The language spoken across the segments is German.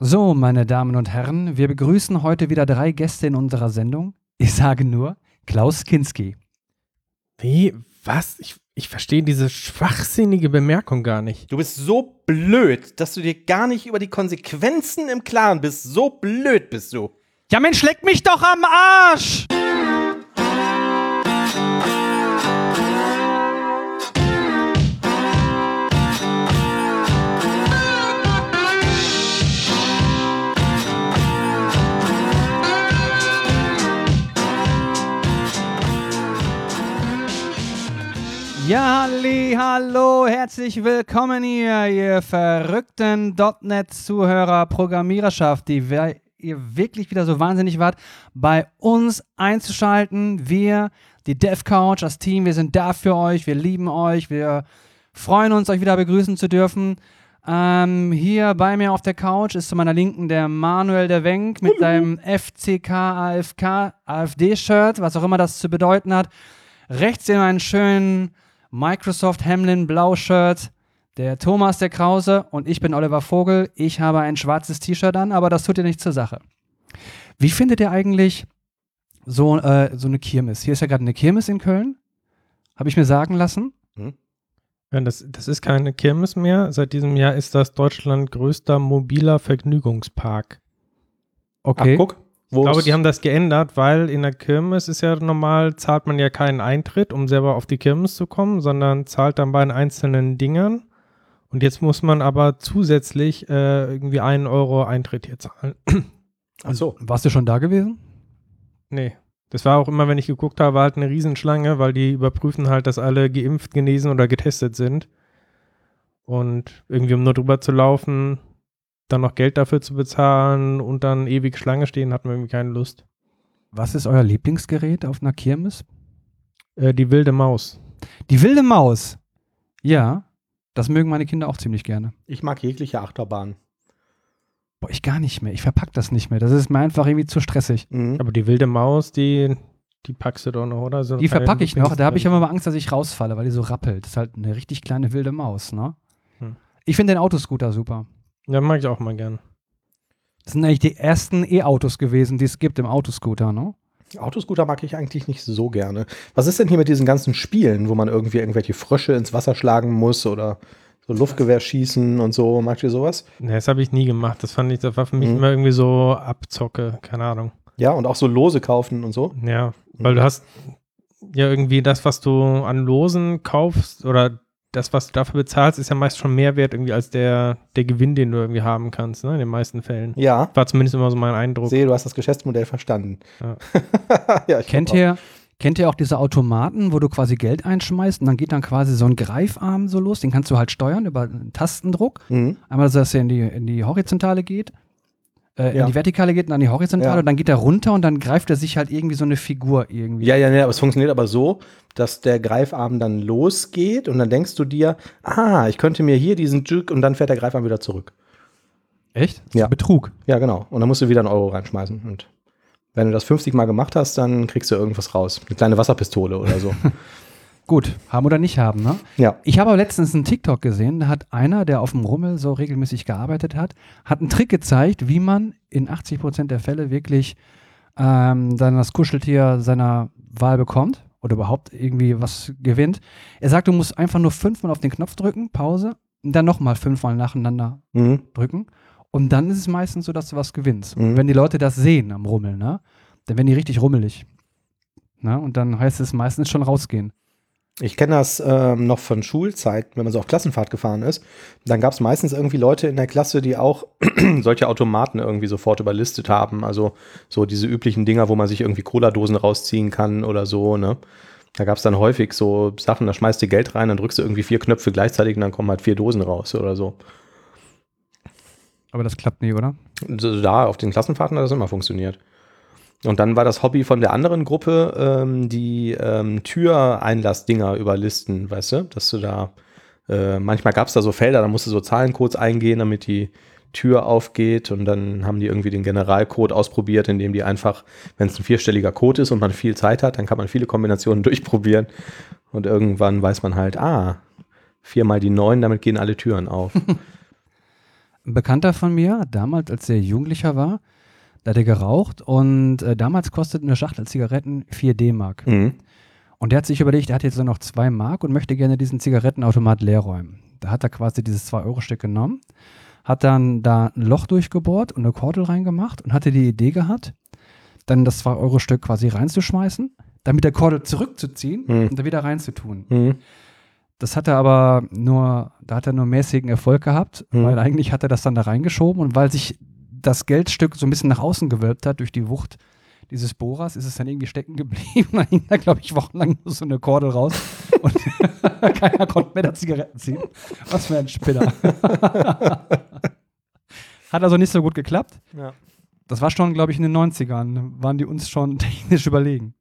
So, meine Damen und Herren, wir begrüßen heute wieder drei Gäste in unserer Sendung. Ich sage nur Klaus Kinski. Wie? Was? Ich, ich verstehe diese schwachsinnige Bemerkung gar nicht. Du bist so blöd, dass du dir gar nicht über die Konsequenzen im Klaren bist. So blöd bist du. Ja, Mensch, leck mich doch am Arsch! Ja, halli, hallo, herzlich willkommen hier, ihr verrückten .NET-Zuhörer, Programmiererschaft, die wir, ihr wirklich wieder so wahnsinnig wart, bei uns einzuschalten. Wir, die DevCouch, das Team, wir sind da für euch, wir lieben euch, wir freuen uns, euch wieder begrüßen zu dürfen. Ähm, hier bei mir auf der Couch ist zu meiner Linken der Manuel der Wenk mit seinem FCK, AFK, AfD-Shirt, was auch immer das zu bedeuten hat. Rechts sehen wir einen schönen Microsoft Hamlin Blau-Shirt. Der Thomas der Krause und ich bin Oliver Vogel. Ich habe ein schwarzes T-Shirt an, aber das tut dir nicht zur Sache. Wie findet ihr eigentlich so, äh, so eine Kirmes? Hier ist ja gerade eine Kirmes in Köln. Habe ich mir sagen lassen. Ja, das, das ist keine Kirmes mehr. Seit diesem Jahr ist das Deutschland größter mobiler Vergnügungspark. Okay. Ach, guck. Ich glaube, die haben das geändert, weil in der Kirmes ist ja normal, zahlt man ja keinen Eintritt, um selber auf die Kirmes zu kommen, sondern zahlt dann bei den einzelnen Dingern. Und jetzt muss man aber zusätzlich äh, irgendwie einen Euro Eintritt hier zahlen. Ach so. Warst du schon da gewesen? Nee. Das war auch immer, wenn ich geguckt habe, war halt eine Riesenschlange, weil die überprüfen halt, dass alle geimpft, genesen oder getestet sind. Und irgendwie, um nur drüber zu laufen, dann noch Geld dafür zu bezahlen und dann ewig Schlange stehen, hatten wir irgendwie keine Lust. Was ist euer Lieblingsgerät auf einer Kirmes? Äh, die wilde Maus. Die wilde Maus. Ja, das mögen meine Kinder auch ziemlich gerne. Ich mag jegliche Achterbahn. Boah, ich gar nicht mehr. Ich verpack das nicht mehr. Das ist mir einfach irgendwie zu stressig. Mhm. Aber die wilde Maus, die, die packst du doch noch, oder? So Die verpacke ich noch. Da habe ich immer mal Angst, dass ich rausfalle, weil die so rappelt. Das ist halt eine richtig kleine wilde Maus, ne? Hm. Ich finde den Autoscooter super. Ja, mag ich auch mal gern. Das sind eigentlich die ersten E-Autos gewesen, die es gibt im Autoscooter, ne? Autoscooter mag ich eigentlich nicht so gerne. Was ist denn hier mit diesen ganzen Spielen, wo man irgendwie irgendwelche Frösche ins Wasser schlagen muss oder so Luftgewehr schießen und so? Mag ihr sowas? Nee, das habe ich nie gemacht. Das fand ich, das war für mich Mhm. immer irgendwie so Abzocke, keine Ahnung. Ja, und auch so Lose kaufen und so? Ja, weil du hast ja irgendwie das, was du an Losen kaufst oder das, was du dafür bezahlst, ist ja meist schon mehr wert irgendwie als der, der Gewinn, den du irgendwie haben kannst, ne? in den meisten Fällen. Ja. War zumindest immer so mein Eindruck. Sehe, du hast das Geschäftsmodell verstanden. Ja. ja, Kennt ihr, kennt ihr auch diese Automaten, wo du quasi Geld einschmeißt und dann geht dann quasi so ein Greifarm so los? Den kannst du halt steuern über einen Tastendruck. Mhm. Einmal, dass er in die, in die Horizontale geht, äh, Ja. in die Vertikale geht und dann die Horizontale Ja. und dann geht er runter und dann greift er sich halt irgendwie so eine Figur irgendwie. Ja, ja, ja, aber es funktioniert aber so, dass der Greifarm dann losgeht und dann denkst du dir, ah, ich könnte mir hier diesen Juke und dann fährt der Greifarm wieder zurück. Echt? Das ist Ja. Betrug. Ja, genau. Und dann musst du wieder einen Euro reinschmeißen. Und wenn du das 50 Mal gemacht hast, dann kriegst du irgendwas raus. Eine kleine Wasserpistole oder so. Gut, haben oder nicht haben, ne? ja. Ich habe aber letztens einen TikTok gesehen, da hat einer, der auf dem Rummel so regelmäßig gearbeitet hat, hat einen Trick gezeigt, wie man in 80% der Fälle wirklich ähm, dann das Kuscheltier seiner Wahl bekommt oder überhaupt irgendwie was gewinnt. Er sagt, du musst einfach nur fünfmal auf den Knopf drücken, Pause, und dann nochmal fünfmal nacheinander Mhm. drücken. Und dann ist es meistens so, dass du was gewinnst. Und Mhm. wenn die Leute das sehen am Rummeln, ne, dann werden die richtig rummelig. Ne? Und dann heißt es meistens schon rausgehen. Ich kenne das ähm, noch von Schulzeit, wenn man so auf Klassenfahrt gefahren ist. Dann gab es meistens irgendwie Leute in der Klasse, die auch solche Automaten irgendwie sofort überlistet haben. Also so diese üblichen Dinger, wo man sich irgendwie Cola-Dosen rausziehen kann oder so. Ne? Da gab es dann häufig so Sachen, da schmeißt du Geld rein, dann drückst du irgendwie vier Knöpfe gleichzeitig und dann kommen halt vier Dosen raus oder so. Aber das klappt nie, oder? Da auf den Klassenfahrten hat das immer funktioniert. Und dann war das Hobby von der anderen Gruppe, ähm, die ähm, Türeinlassdinger überlisten, weißt du, dass du da, äh, manchmal gab es da so Felder, da musst du so Zahlencodes eingehen, damit die Tür aufgeht. Und dann haben die irgendwie den Generalcode ausprobiert, indem die einfach, wenn es ein vierstelliger Code ist und man viel Zeit hat, dann kann man viele Kombinationen durchprobieren. Und irgendwann weiß man halt, ah, viermal die neun, damit gehen alle Türen auf. Ein Bekannter von mir, damals, als er Jugendlicher war, da hat er geraucht und äh, damals kostete eine Schachtel Zigaretten 4 D-Mark. Mhm. Und der hat sich überlegt, er hat jetzt nur noch 2 Mark und möchte gerne diesen Zigarettenautomat leer räumen. Da hat er quasi dieses 2-Euro-Stück genommen, hat dann da ein Loch durchgebohrt und eine Kordel reingemacht und hatte die Idee gehabt, dann das 2-Euro-Stück quasi reinzuschmeißen, dann mit der Kordel zurückzuziehen Mhm. und da wieder reinzutun. Mhm. Das hat er aber nur, da hat er nur mäßigen Erfolg gehabt, Mhm. weil eigentlich hat er das dann da reingeschoben und weil sich das Geldstück so ein bisschen nach außen gewölbt hat durch die Wucht dieses Bohrers, ist es dann irgendwie stecken geblieben. Da hing da, glaube ich, wochenlang nur so eine Kordel raus und keiner konnte mehr da Zigaretten ziehen. Was für ein Spinner. hat also nicht so gut geklappt. Ja. Das war schon, glaube ich, in den 90ern. Waren die uns schon technisch überlegen.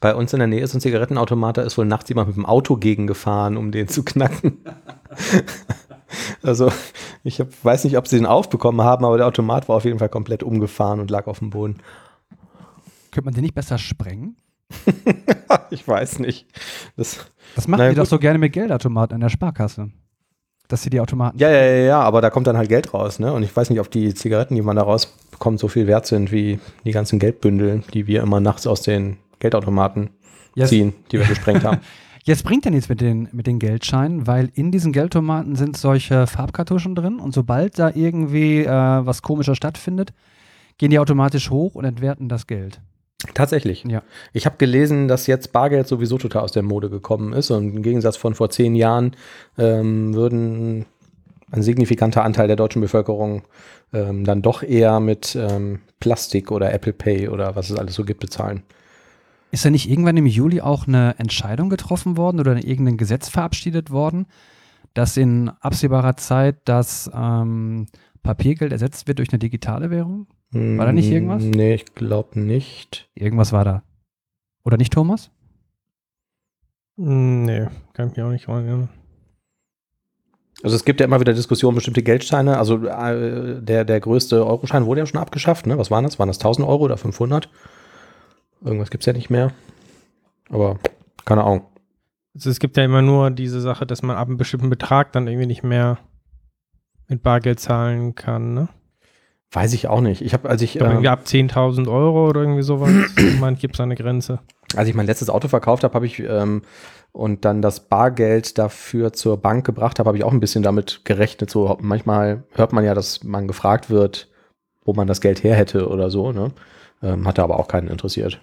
Bei uns in der Nähe ist ein Zigarettenautomat, da ist wohl nachts jemand mit dem Auto gegengefahren, um den zu knacken. Also, ich hab, weiß nicht, ob sie den aufbekommen haben, aber der Automat war auf jeden Fall komplett umgefahren und lag auf dem Boden. Könnte man den nicht besser sprengen? ich weiß nicht. Das, Das machen Na ja, die doch gut. so gerne mit Geldautomaten an der Sparkasse. Dass sie die Automaten. ja, ja, ja, ja, aber da kommt dann halt Geld raus, ne? Und ich weiß nicht, ob die Zigaretten, die man da rausbekommt, so viel wert sind wie die ganzen Geldbündel, die wir immer nachts aus den Geldautomaten Yes. ziehen, die wir gesprengt haben. Jetzt bringt ja nichts mit den, mit den Geldscheinen, weil in diesen Geldautomaten sind solche Farbkartuschen drin und sobald da irgendwie äh, was Komisches stattfindet, gehen die automatisch hoch und entwerten das Geld. Tatsächlich. Ja. Ich habe gelesen, dass jetzt Bargeld sowieso total aus der Mode gekommen ist und im Gegensatz von vor zehn Jahren ähm, würden ein signifikanter Anteil der deutschen Bevölkerung ähm, dann doch eher mit ähm, Plastik oder Apple Pay oder was es alles so gibt bezahlen. Ist da nicht irgendwann im Juli auch eine Entscheidung getroffen worden oder irgendein Gesetz verabschiedet worden, dass in absehbarer Zeit das ähm, Papiergeld ersetzt wird durch eine digitale Währung? War da nicht irgendwas? Mm, Nee, ich glaube nicht. Irgendwas war da. Oder nicht, Thomas? Hm, Nee, kann ich mich auch nicht erinnern. Also es gibt ja immer wieder Diskussionen, bestimmte Geldscheine. Also äh, der, der größte Euroschein wurde ja schon abgeschafft. Ne? Was waren das? Waren das 1000 Euro oder 500? Irgendwas gibt es ja nicht mehr. Aber keine Ahnung. Also es gibt ja immer nur diese Sache, dass man ab einem bestimmten Betrag dann irgendwie nicht mehr mit Bargeld zahlen kann, ne? Weiß ich auch nicht. Ich habe, als ich, Ich glaube, ähm, irgendwie ab 10.000 Euro oder irgendwie sowas, man gibt es eine Grenze. als ich mein letztes Auto verkauft habe, habe ich ähm, und dann das Bargeld dafür zur Bank gebracht habe, habe ich auch ein bisschen damit gerechnet. So manchmal hört man ja, dass man gefragt wird, wo man das Geld her hätte oder so. Ne? Ähm, hatte aber auch keinen interessiert.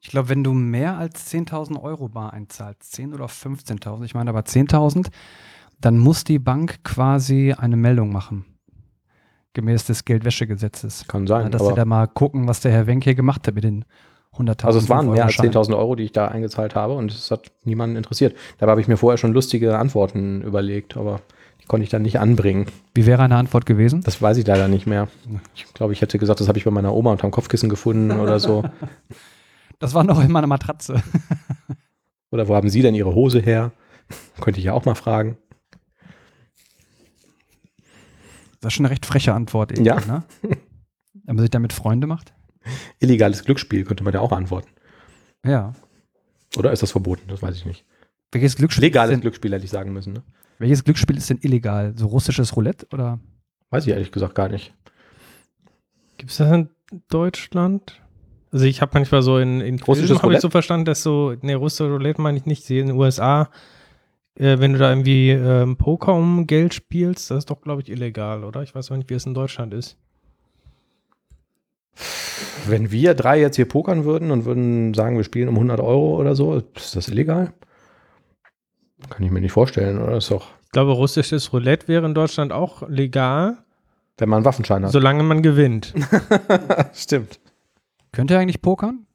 Ich glaube, wenn du mehr als 10.000 Euro bar einzahlst, 10 oder 15.000, ich meine aber 10.000, dann muss die Bank quasi eine Meldung machen. Gemäß des Geldwäschegesetzes. Kann sein. Ja, dass sie da mal gucken, was der Herr Wenk hier gemacht hat mit den 100.000 Also es waren mehr als 5-Euro-Scheinen. 10.000 Euro, die ich da eingezahlt habe und es hat niemanden interessiert. Dabei habe ich mir vorher schon lustige Antworten überlegt, aber konnte ich dann nicht anbringen. Wie wäre eine Antwort gewesen? Das weiß ich leider nicht mehr. Ich glaube, ich hätte gesagt, das habe ich bei meiner Oma unterm Kopfkissen gefunden oder so. Das war noch in meiner Matratze. Oder wo haben Sie denn Ihre Hose her? Könnte ich ja auch mal fragen. Das ist schon eine recht freche Antwort. Irgendwie, Ja. Ne? Wenn man sich damit Freunde macht. Illegales Glücksspiel könnte man ja auch antworten. Ja. Oder ist das verboten? Das weiß ich nicht. Welches Glücksspiel, Legales Glücksspiel hätte ich sagen müssen. Ne? Welches Glücksspiel ist denn illegal? So russisches Roulette oder? Weiß ich ehrlich gesagt gar nicht. Gibt es das in Deutschland? Also ich habe manchmal so in, in Russisches Filmen habe ich Roulette? so verstanden, dass so, ne, russische Roulette meine ich nicht, die in den USA, äh, wenn du da irgendwie ähm, Poker um Geld spielst, das ist doch, glaube ich, illegal, oder? Ich weiß auch nicht, wie es in Deutschland ist. Wenn wir drei jetzt hier pokern würden und würden sagen, wir spielen um 100 Euro oder so, ist das illegal? Kann ich mir nicht vorstellen, oder? Ist doch, Ich glaube, russisches Roulette wäre in Deutschland auch legal, wenn man einen Waffenschein hat. solange man gewinnt. Stimmt. Könnt ihr eigentlich pokern?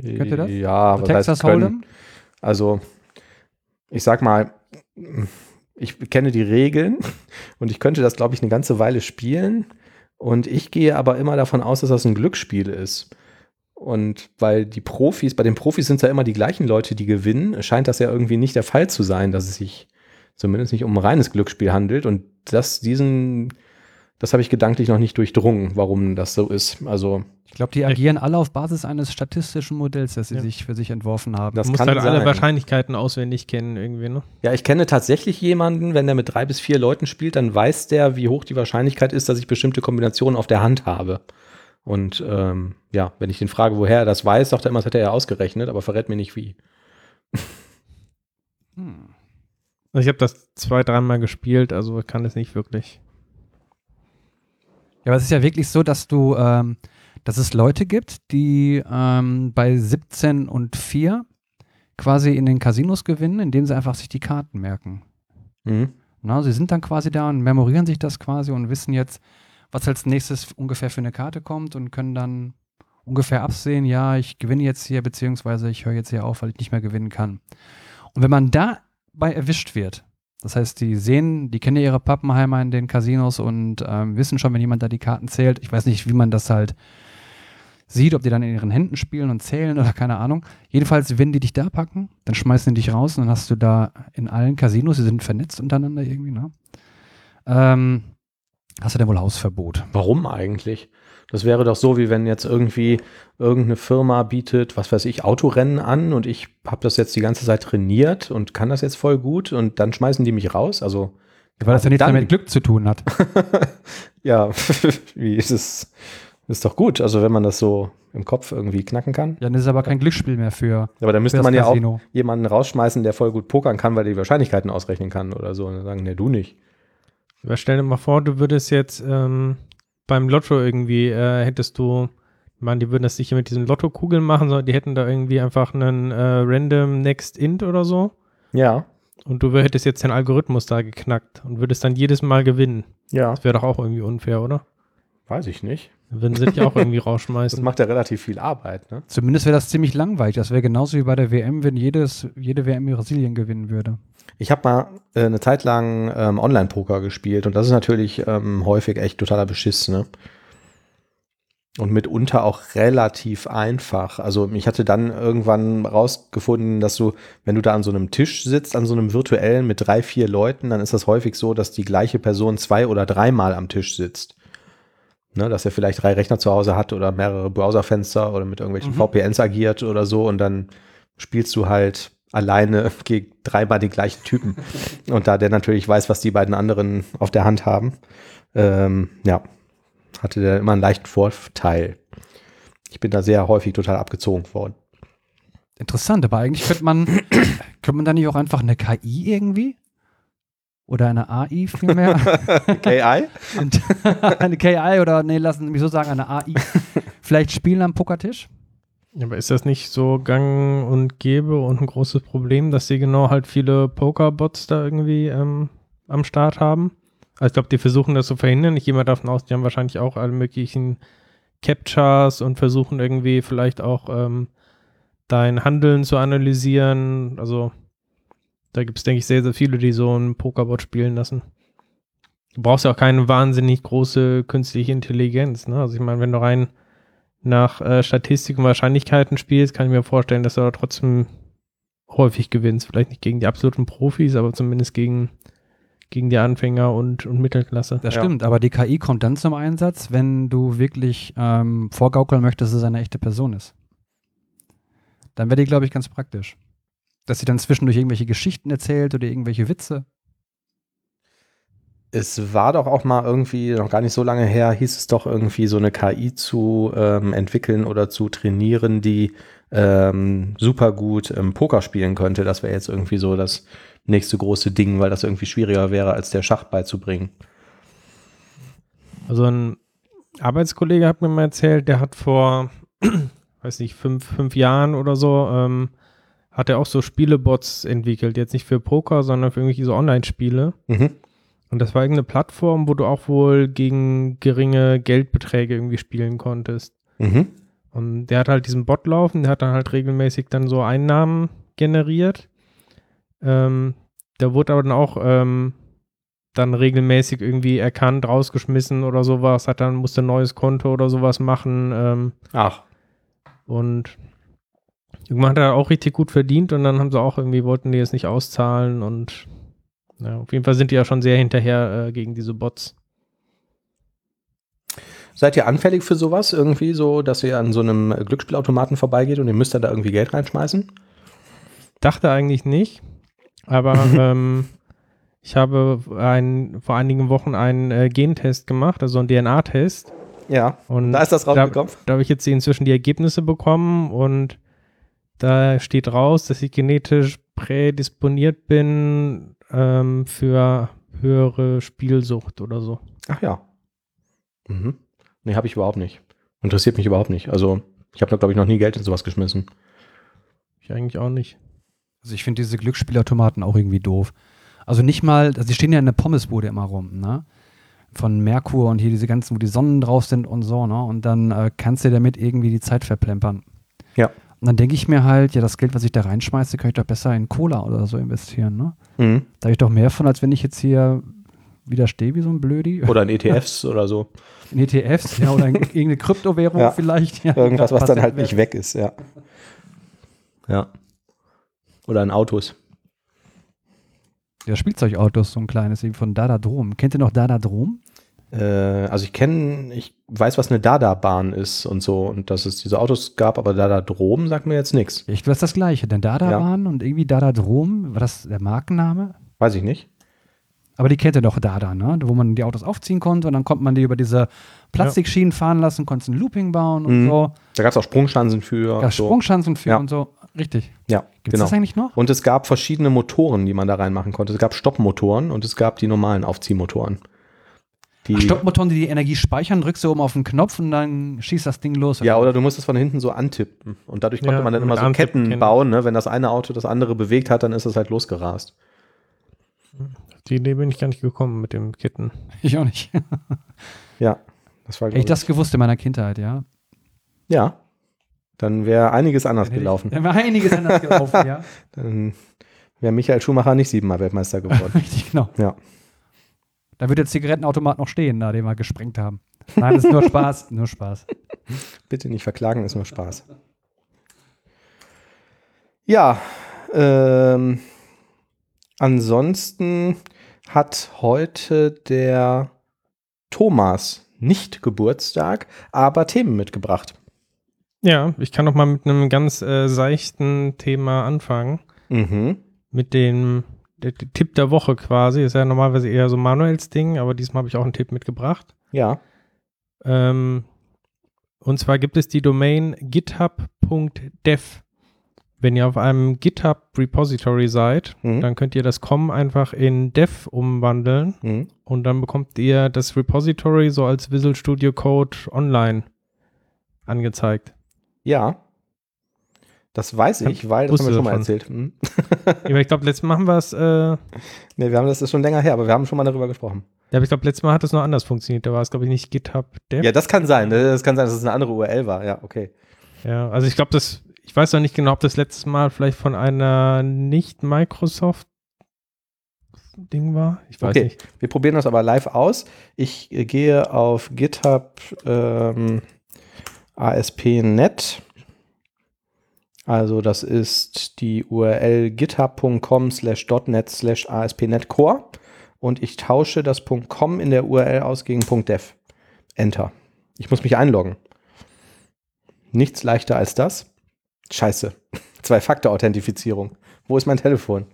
Könnt ihr das? Ja, So was heißt Texas können? Hold'em? Also, ich sag mal, ich kenne die Regeln und ich könnte das, glaube ich, eine ganze Weile spielen. Und ich gehe aber immer davon aus, dass das ein Glücksspiel ist. Und weil die Profis, bei den Profis sind es ja immer die gleichen Leute, die gewinnen, scheint das ja irgendwie nicht der Fall zu sein, dass es sich zumindest nicht um ein reines Glücksspiel handelt. Und das, diesen das habe ich gedanklich noch nicht durchdrungen, warum das so ist. Also Ich glaube, die agieren alle auf Basis eines statistischen Modells, das sie Ja. sich für sich entworfen haben. Das du musst kann halt alle sein. Wahrscheinlichkeiten auswendig kennen irgendwie, ne? Ja, ich kenne tatsächlich jemanden, wenn der mit drei bis vier Leuten spielt, dann weiß der, wie hoch die Wahrscheinlichkeit ist, dass ich bestimmte Kombinationen auf der Hand habe. Und ähm, ja, wenn ich den frage, woher er das weiß, sagt er immer, das hat er ja ausgerechnet, aber verrät mir nicht wie. Hm. Also ich habe das zwei, dreimal gespielt, also ich kann es nicht wirklich. Ja, aber es ist ja wirklich so, dass du, ähm, dass es Leute gibt, die ähm, bei 17 und 4 quasi in den Casinos gewinnen, indem sie einfach sich die Karten merken. Mhm. Na, sie sind dann quasi da und memorieren sich das quasi und wissen jetzt, was als nächstes ungefähr für eine Karte kommt und können dann ungefähr absehen, ja, ich gewinne jetzt hier, beziehungsweise ich höre jetzt hier auf, weil ich nicht mehr gewinnen kann. Und wenn man dabei erwischt wird, das heißt, die sehen, die kennen ihre Pappenheimer in den Casinos und ähm, wissen schon, wenn jemand da die Karten zählt. Ich weiß nicht, wie man das halt sieht, ob die dann in ihren Händen spielen und zählen oder keine Ahnung. Jedenfalls, wenn die dich da packen, dann schmeißen die dich raus und dann hast du da in allen Casinos, die sind vernetzt untereinander irgendwie, ne? Ähm, hast du dann wohl Hausverbot. Warum eigentlich? Das wäre doch so, wie wenn jetzt irgendwie irgendeine Firma bietet, was weiß ich, Autorennen an und ich habe das jetzt die ganze Zeit trainiert und kann das jetzt voll gut und dann schmeißen die mich raus. Also Weil das ja nichts mehr mit Glück zu tun hat. ja, wie ist es? Ist doch gut, also wenn man das so im Kopf irgendwie knacken kann. Dann ist es aber kein Glücksspiel mehr für, Aber dann müsste man ja auch Casino. jemanden rausschmeißen, der voll gut pokern kann, weil er die Wahrscheinlichkeiten ausrechnen kann oder so. Und dann sagen, nee, du nicht. Aber stell dir mal vor, du würdest jetzt ähm, beim Lotto irgendwie, äh, hättest du, ich meine, die würden das nicht mit diesen Lottokugeln machen, sondern die hätten da irgendwie einfach einen äh, random Next Int oder so. Ja, Und du hättest jetzt den Algorithmus da geknackt und würdest dann jedes Mal gewinnen. ja, Das wäre doch auch irgendwie unfair, oder? Weiß ich nicht. Würden sie dich auch irgendwie Das rausschmeißen. macht ja relativ viel Arbeit, ne? Zumindest wäre das ziemlich langweilig. Das wäre genauso wie bei der WM, wenn jedes, jede WM in Brasilien gewinnen würde. Ich habe mal äh, eine Zeit lang ähm, Online-Poker gespielt und das ist natürlich ähm, häufig echt totaler Beschiss, ne? Und mitunter auch relativ einfach. Also ich hatte dann irgendwann rausgefunden, dass du, wenn du da an so einem Tisch sitzt, an so einem virtuellen mit drei, vier Leuten, dann ist das häufig so, dass die gleiche Person zwei oder dreimal am Tisch sitzt. Ne, dass er vielleicht drei Rechner zu Hause hat oder mehrere Browserfenster oder mit irgendwelchen Mhm. VPNs agiert oder so und dann spielst du halt alleine gegen dreimal den gleichen Typen. Und da der natürlich weiß, was die beiden anderen auf der Hand haben, ähm, ja, hatte der immer einen leichten Vorteil. Ich bin da sehr häufig total abgezogen worden. Interessant, aber eigentlich könnte man, könnte man da nicht auch einfach eine KI irgendwie? Oder eine AI vielmehr? KI? Und eine KI oder, nee, lassen Sie mich so sagen, eine AI. Vielleicht spielen am Pokertisch? Ja, Aber ist das nicht so gang und gäbe und ein großes Problem, dass sie genau halt viele Pokerbots da irgendwie ähm, am Start haben? Also ich glaube, die versuchen das zu verhindern. Ich gehe mal davon aus, die haben wahrscheinlich auch alle möglichen Captchas und versuchen irgendwie vielleicht auch ähm, dein Handeln zu analysieren. Also da gibt es, denke ich, sehr, sehr viele, die so einen Pokerbot spielen lassen. Du brauchst ja auch keine wahnsinnig große künstliche Intelligenz. Ne? Also ich meine, wenn du rein nach äh, Statistik und Wahrscheinlichkeiten spielst, kann ich mir vorstellen, dass du da trotzdem häufig gewinnst. Vielleicht nicht gegen die absoluten Profis, aber zumindest gegen, gegen die Anfänger und, und Mittelklasse. Das Ja. stimmt, aber die KI kommt dann zum Einsatz, wenn du wirklich ähm, vorgaukeln möchtest, dass es eine echte Person ist. Dann wäre die, glaube ich, ganz praktisch. Dass sie dann zwischendurch irgendwelche Geschichten erzählt oder irgendwelche Witze. Es war doch auch mal irgendwie, noch gar nicht so lange her, hieß es doch irgendwie so eine KI zu ähm, entwickeln oder zu trainieren, die ähm, super gut ähm, Poker spielen könnte. Das wäre jetzt irgendwie so das nächste große Ding, weil das irgendwie schwieriger wäre, als der Schach beizubringen. Also ein Arbeitskollege hat mir mal erzählt, der hat vor, weiß nicht, fünf, fünf Jahren oder so, ähm, hat er auch so Spielebots entwickelt. Jetzt nicht für Poker, sondern für irgendwelche so Online-Spiele. Mhm. Und das war irgendeine Plattform, wo du auch wohl gegen geringe Geldbeträge irgendwie spielen konntest. Mhm. Und der hat halt diesen Bot laufen, der hat dann halt regelmäßig dann so Einnahmen generiert. Ähm, der wurde aber dann auch ähm, dann regelmäßig irgendwie erkannt, rausgeschmissen oder sowas, hat dann, musste ein neues Konto oder sowas machen. Ähm, Ach, und irgendwann hat er auch richtig gut verdient und dann haben sie auch irgendwie, wollten die es nicht auszahlen und ja, auf jeden Fall sind die ja schon sehr hinterher äh, gegen diese Bots. Seid ihr anfällig für sowas irgendwie so, dass ihr an so einem Glücksspielautomaten vorbeigeht und ihr müsst da irgendwie Geld reinschmeißen? Dachte eigentlich nicht, aber ähm, ich habe ein, vor einigen Wochen einen äh, Gentest gemacht, also einen DNA-Test. Ja. Und Da ist das da, rausgekommen. da habe ich jetzt inzwischen die Ergebnisse bekommen und da steht raus, dass ich genetisch prädisponiert bin ähm, für höhere Spielsucht oder so. Ach ja. Mhm. Nee, habe ich überhaupt nicht. Interessiert mich überhaupt nicht. Also, ich habe da, glaube ich, noch nie Geld in sowas geschmissen. Ich eigentlich auch nicht. Also ich finde diese Glücksspielautomaten auch irgendwie doof. Also nicht mal, also die stehen ja in der Pommesbude immer rum, ne? Von Merkur und hier diese ganzen, wo die Sonnen drauf sind und so, ne? Und dann äh, kannst du damit irgendwie die Zeit verplempern. Ja. Und dann denke ich mir halt, ja, das Geld, was ich da reinschmeiße, kann ich doch besser in Cola oder so investieren, ne? Mhm. Da habe ich doch mehr von, als wenn ich jetzt hier wieder stehe wie so ein Blödi. Oder in ETFs oder so. In ETFs, ja, oder in irgendeine Kryptowährung Ja. vielleicht. Ja, Irgendwas, was dann halt nicht weg ist, ja. Ja. Oder in Autos. Ja, Spielzeugautos, so ein kleines, eben von Dadadrom. Kennt ihr noch Dadadrom? Äh, also ich kenne, ich weiß, was eine Dada-Bahn ist und so und dass es diese Autos gab, aber Dada-Drom sagt mir jetzt nichts. Ich glaube, das ist das Gleiche. Denn Dada Ja. und irgendwie Dadadrom, war das der Markenname? Weiß ich nicht. Aber die kennt ihr doch Dada, ne? Wo man die Autos aufziehen konnte und dann konnte man die über diese Plastikschienen fahren lassen, konnte ein Looping bauen und Mhm. so. Da gab es auch Sprungschanzen für. Ja, so. Sprungschanzen für Ja. und so. Richtig. Ja, Gibt es genau. das eigentlich noch? Und es gab verschiedene Motoren, die man da reinmachen konnte. Es gab Stoppmotoren und es gab die normalen Aufziehmotoren. Die, Stoppmotoren, die die Energie speichern, drückst du oben auf den Knopf und dann schießt das Ding los. Ja, oder du musst es von hinten so antippen. Und dadurch konnte Ja, man dann immer so Antippen, Ketten genau. bauen. Ne? Wenn das eine Auto das andere bewegt hat, dann ist es halt losgerast. Die Idee bin ich gar nicht gekommen mit dem Kitten. Ich auch nicht. Ja, das war Hätte ich das gewusst in meiner Kindheit, ja. Ja, dann wäre einiges anders Dann gelaufen. Ich, dann wäre einiges anders gelaufen, ja. Dann wäre Michael Schumacher nicht siebenmal Weltmeister geworden. Richtig, genau. ja. Da wird der Zigarettenautomat noch stehen, da den wir gesprengt haben. Nein, das ist nur Spaß, nur Spaß. Bitte nicht verklagen, ist nur Spaß. Ja, ähm, ansonsten hat heute der Thomas nicht Geburtstag, aber Themen mitgebracht. Ja, ich kann noch mal mit einem ganz äh, seichten Thema anfangen. Mhm. Mit dem der, der Tipp der Woche quasi. Ist ja normalerweise eher so Manuels Ding, aber diesmal habe ich auch einen Tipp mitgebracht. Ja. Ähm, und zwar gibt es die Domain github.dev. Wenn ihr auf einem GitHub Repository seid, Mhm. dann könnt ihr das com einfach in dev umwandeln Mhm. und dann bekommt ihr das Repository so als Visual Studio Code online angezeigt. Ja. Das weiß ich, weil das haben wir schon mal davon. erzählt. Mhm. Ja, ich glaube, letztes Mal haben wir es, äh, ja, Nee, wir haben das ist schon länger her, aber wir haben schon mal darüber gesprochen. aber ich glaube, letztes Mal hat es noch anders funktioniert. Da war es, glaube ich, nicht GitHub Dev. Ja, das kann sein. ne? Das kann sein, dass es eine andere URL war. Ja, okay. Ja, also ich glaube, das, ich weiß noch nicht genau, ob das letztes Mal vielleicht von einer nicht-Microsoft Ding war. Ich weiß Okay. nicht. Wir probieren das aber live aus. Ich äh, gehe auf GitHub ähm, ASP.net. Also das ist die URL github.com slash .net slash ASP.net Core. Und ich tausche das .com in der URL aus gegen .dev. Enter. Ich muss mich einloggen. Nichts leichter als das. Scheiße. Zwei-Faktor-Authentifizierung. Wo ist mein Telefon?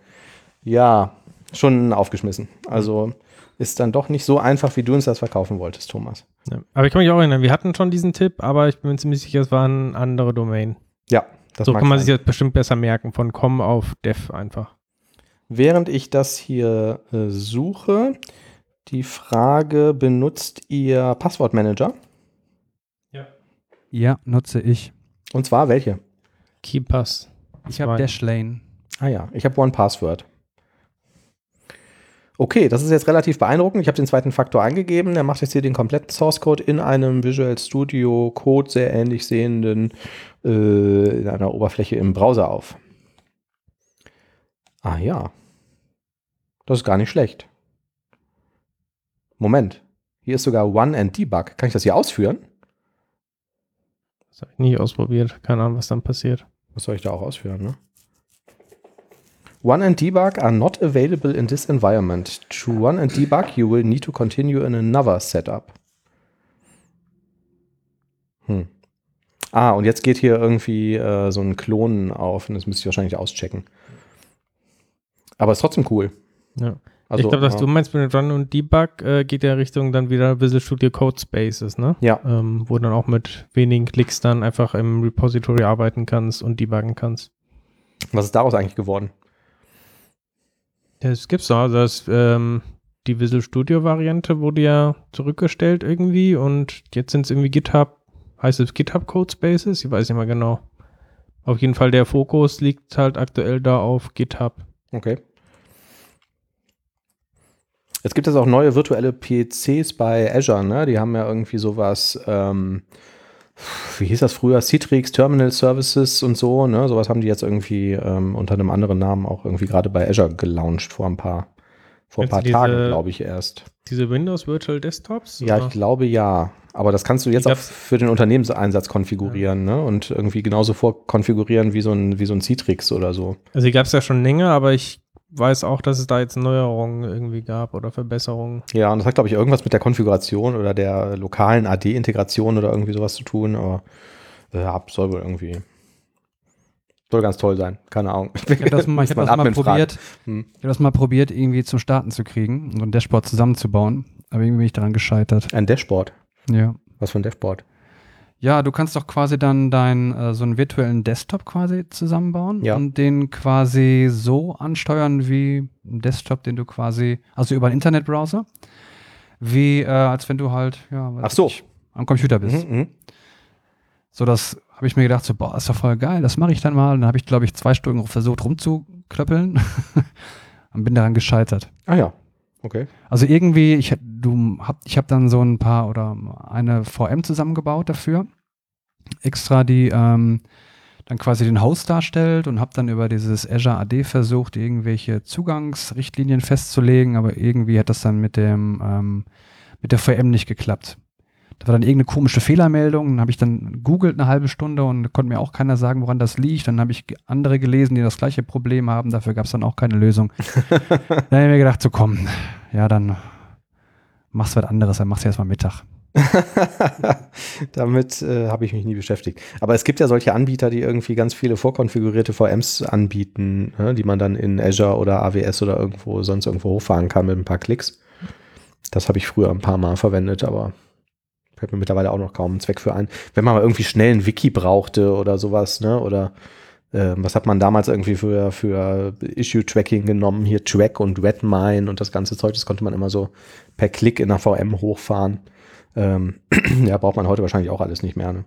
Ja, schon aufgeschmissen. Also ist dann doch nicht so einfach, wie du uns das verkaufen wolltest, Thomas. Ja. Aber ich kann mich auch erinnern, wir hatten schon diesen Tipp, aber ich bin mir ziemlich sicher, es war eine andere Domain. Ja, das so kann man sein. sich das bestimmt besser merken, von com auf dev einfach. Während ich das hier äh, suche, die Frage, benutzt ihr Passwortmanager? Ja, nutze ich. Und zwar welche? KeyPass. Ich habe. Dashlane. Ah ja, ich habe OnePassword. Okay, das ist jetzt relativ beeindruckend. Ich habe den zweiten Faktor eingegeben. Der macht jetzt hier den kompletten Source Code in einem Visual Studio Code sehr ähnlich sehenden äh, in einer Oberfläche im Browser auf. Ah ja. Das ist gar nicht schlecht. Moment. Hier ist sogar One and Debug. Kann ich das hier ausführen? Das habe ich nie ausprobiert. Keine Ahnung, was dann passiert. Was soll ich da auch ausführen, ne? One and debug are not available in this environment. To run and debug, you will need to continue in another setup. Hm. Ah, und jetzt geht hier irgendwie äh, so ein Klon auf und das müsste ich wahrscheinlich auschecken. Aber ist trotzdem cool. Ja. Also, ich glaube, was ja. du meinst mit Run und Debug äh, geht ja Richtung dann wieder Visual Studio Code Spaces, ne? Ja, Ähm, wo du dann auch mit wenigen Klicks dann einfach im Repository arbeiten kannst und debuggen kannst. was ist daraus eigentlich geworden? Das gibt's doch. Also das, ähm, die Visual Studio Variante wurde ja zurückgestellt irgendwie und jetzt sind es irgendwie GitHub, heißt es GitHub Code Spaces? Ich weiß nicht mehr genau. Auf jeden Fall der Fokus liegt halt aktuell da auf GitHub. Okay. Es gibt jetzt auch neue virtuelle PCs bei Azure, ne? Die haben ja irgendwie sowas, ähm, wie hieß das früher? Citrix Terminal Services und so, ne? Sowas haben die jetzt irgendwie ähm, unter einem anderen Namen auch irgendwie gerade bei Azure gelauncht vor ein paar, vor ein paar diese- Tagen, glaube ich, erst. Diese Windows Virtual Desktops? Ja, oder? ich glaube ja. Aber das kannst du jetzt auch für den Unternehmenseinsatz konfigurieren, ne? Und irgendwie genauso vorkonfigurieren wie so ein, wie so ein Citrix oder so. Also die gab es ja schon länger, aber ich weiß auch, dass es da jetzt Neuerungen irgendwie gab oder Verbesserungen. Ja, und das hat, glaube ich, irgendwas mit der Konfiguration oder der lokalen AD-Integration oder irgendwie sowas zu tun, aber äh, ja, soll wohl irgendwie. Soll ganz toll sein. Keine Ahnung. Ich habe das, mal, ich hab das mal probiert. Hm. Ich habe das mal probiert, irgendwie zum Starten zu kriegen, so ein Dashboard zusammenzubauen. Aber irgendwie bin ich daran gescheitert. Ein Dashboard. Ja. Was für ein Dashboard? Ja, du kannst doch quasi dann dein, äh, so einen virtuellen Desktop quasi zusammenbauen Ja. und den quasi so ansteuern wie ein Desktop, den du quasi, also über einen Internetbrowser, wie äh, als wenn du halt, ja, weiß Ach so. ich, am Computer bist. Mhm, mhm. So, das habe ich mir gedacht, so, boah, ist doch voll geil, das mache ich dann mal. Und dann habe ich, glaube ich, zwei Stunden versucht rumzuklöppeln und bin daran gescheitert. Ah ja. Okay. Also irgendwie, ich, du hab, ich habe dann so ein paar oder eine VM zusammengebaut dafür. Extra, die ähm, dann quasi den Host darstellt und habe dann über dieses Azure AD versucht, irgendwelche Zugangsrichtlinien festzulegen, aber irgendwie hat das dann mit dem ähm, mit der VM nicht geklappt. Da war dann irgendeine komische Fehlermeldung, dann habe ich dann googelt eine halbe Stunde und konnte mir auch keiner sagen, woran das liegt. Dann habe ich andere gelesen, die das gleiche Problem haben, dafür gab es dann auch keine Lösung. dann habe ich mir gedacht, so komm, ja, dann machst du was anderes, dann machst du erstmal Mittag. Damit äh, habe ich mich nie beschäftigt. Aber es gibt ja solche Anbieter, die irgendwie ganz viele vorkonfigurierte VMs anbieten, ne, die man dann in Azure oder AWS oder irgendwo sonst irgendwo hochfahren kann mit ein paar Klicks. Das habe ich früher ein paar Mal verwendet, aber fällt mir mittlerweile auch noch kaum einen Zweck für ein. Wenn man mal irgendwie schnell ein Wiki brauchte oder sowas, ne? Oder äh, was hat man damals irgendwie für, für Issue-Tracking genommen? Hier Track und Redmine und das ganze Zeug, das konnte man immer so per Klick in der VM hochfahren. Ähm, ja, braucht man heute wahrscheinlich auch alles nicht mehr. Ne?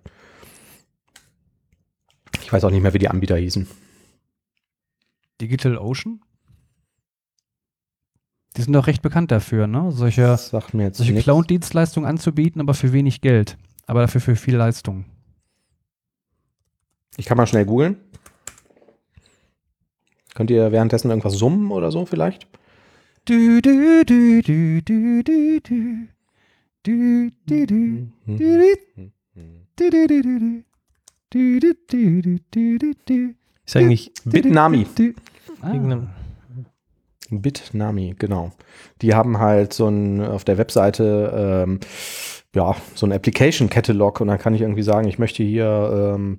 Ich weiß auch nicht mehr, wie die Anbieter hießen. Digital Ocean? Die sind doch recht bekannt dafür, ne? Solche, solche. Cloud-Dienstleistungen anzubieten, aber für wenig Geld. Aber dafür für viel Leistung. Ich kann mal schnell googeln. Könnt ihr währenddessen irgendwas summen oder so vielleicht? Du, du, du, du, du, du, du. Du, du, du, du, du, du, du, du, du. Du, du, du, du, du, du, du. Ist eigentlich Bitnami. Du, du. Ah. Bitnami, genau. Die haben halt so ein auf der Webseite ähm, ja so ein Application Catalog und dann kann ich irgendwie sagen, ich möchte hier ähm,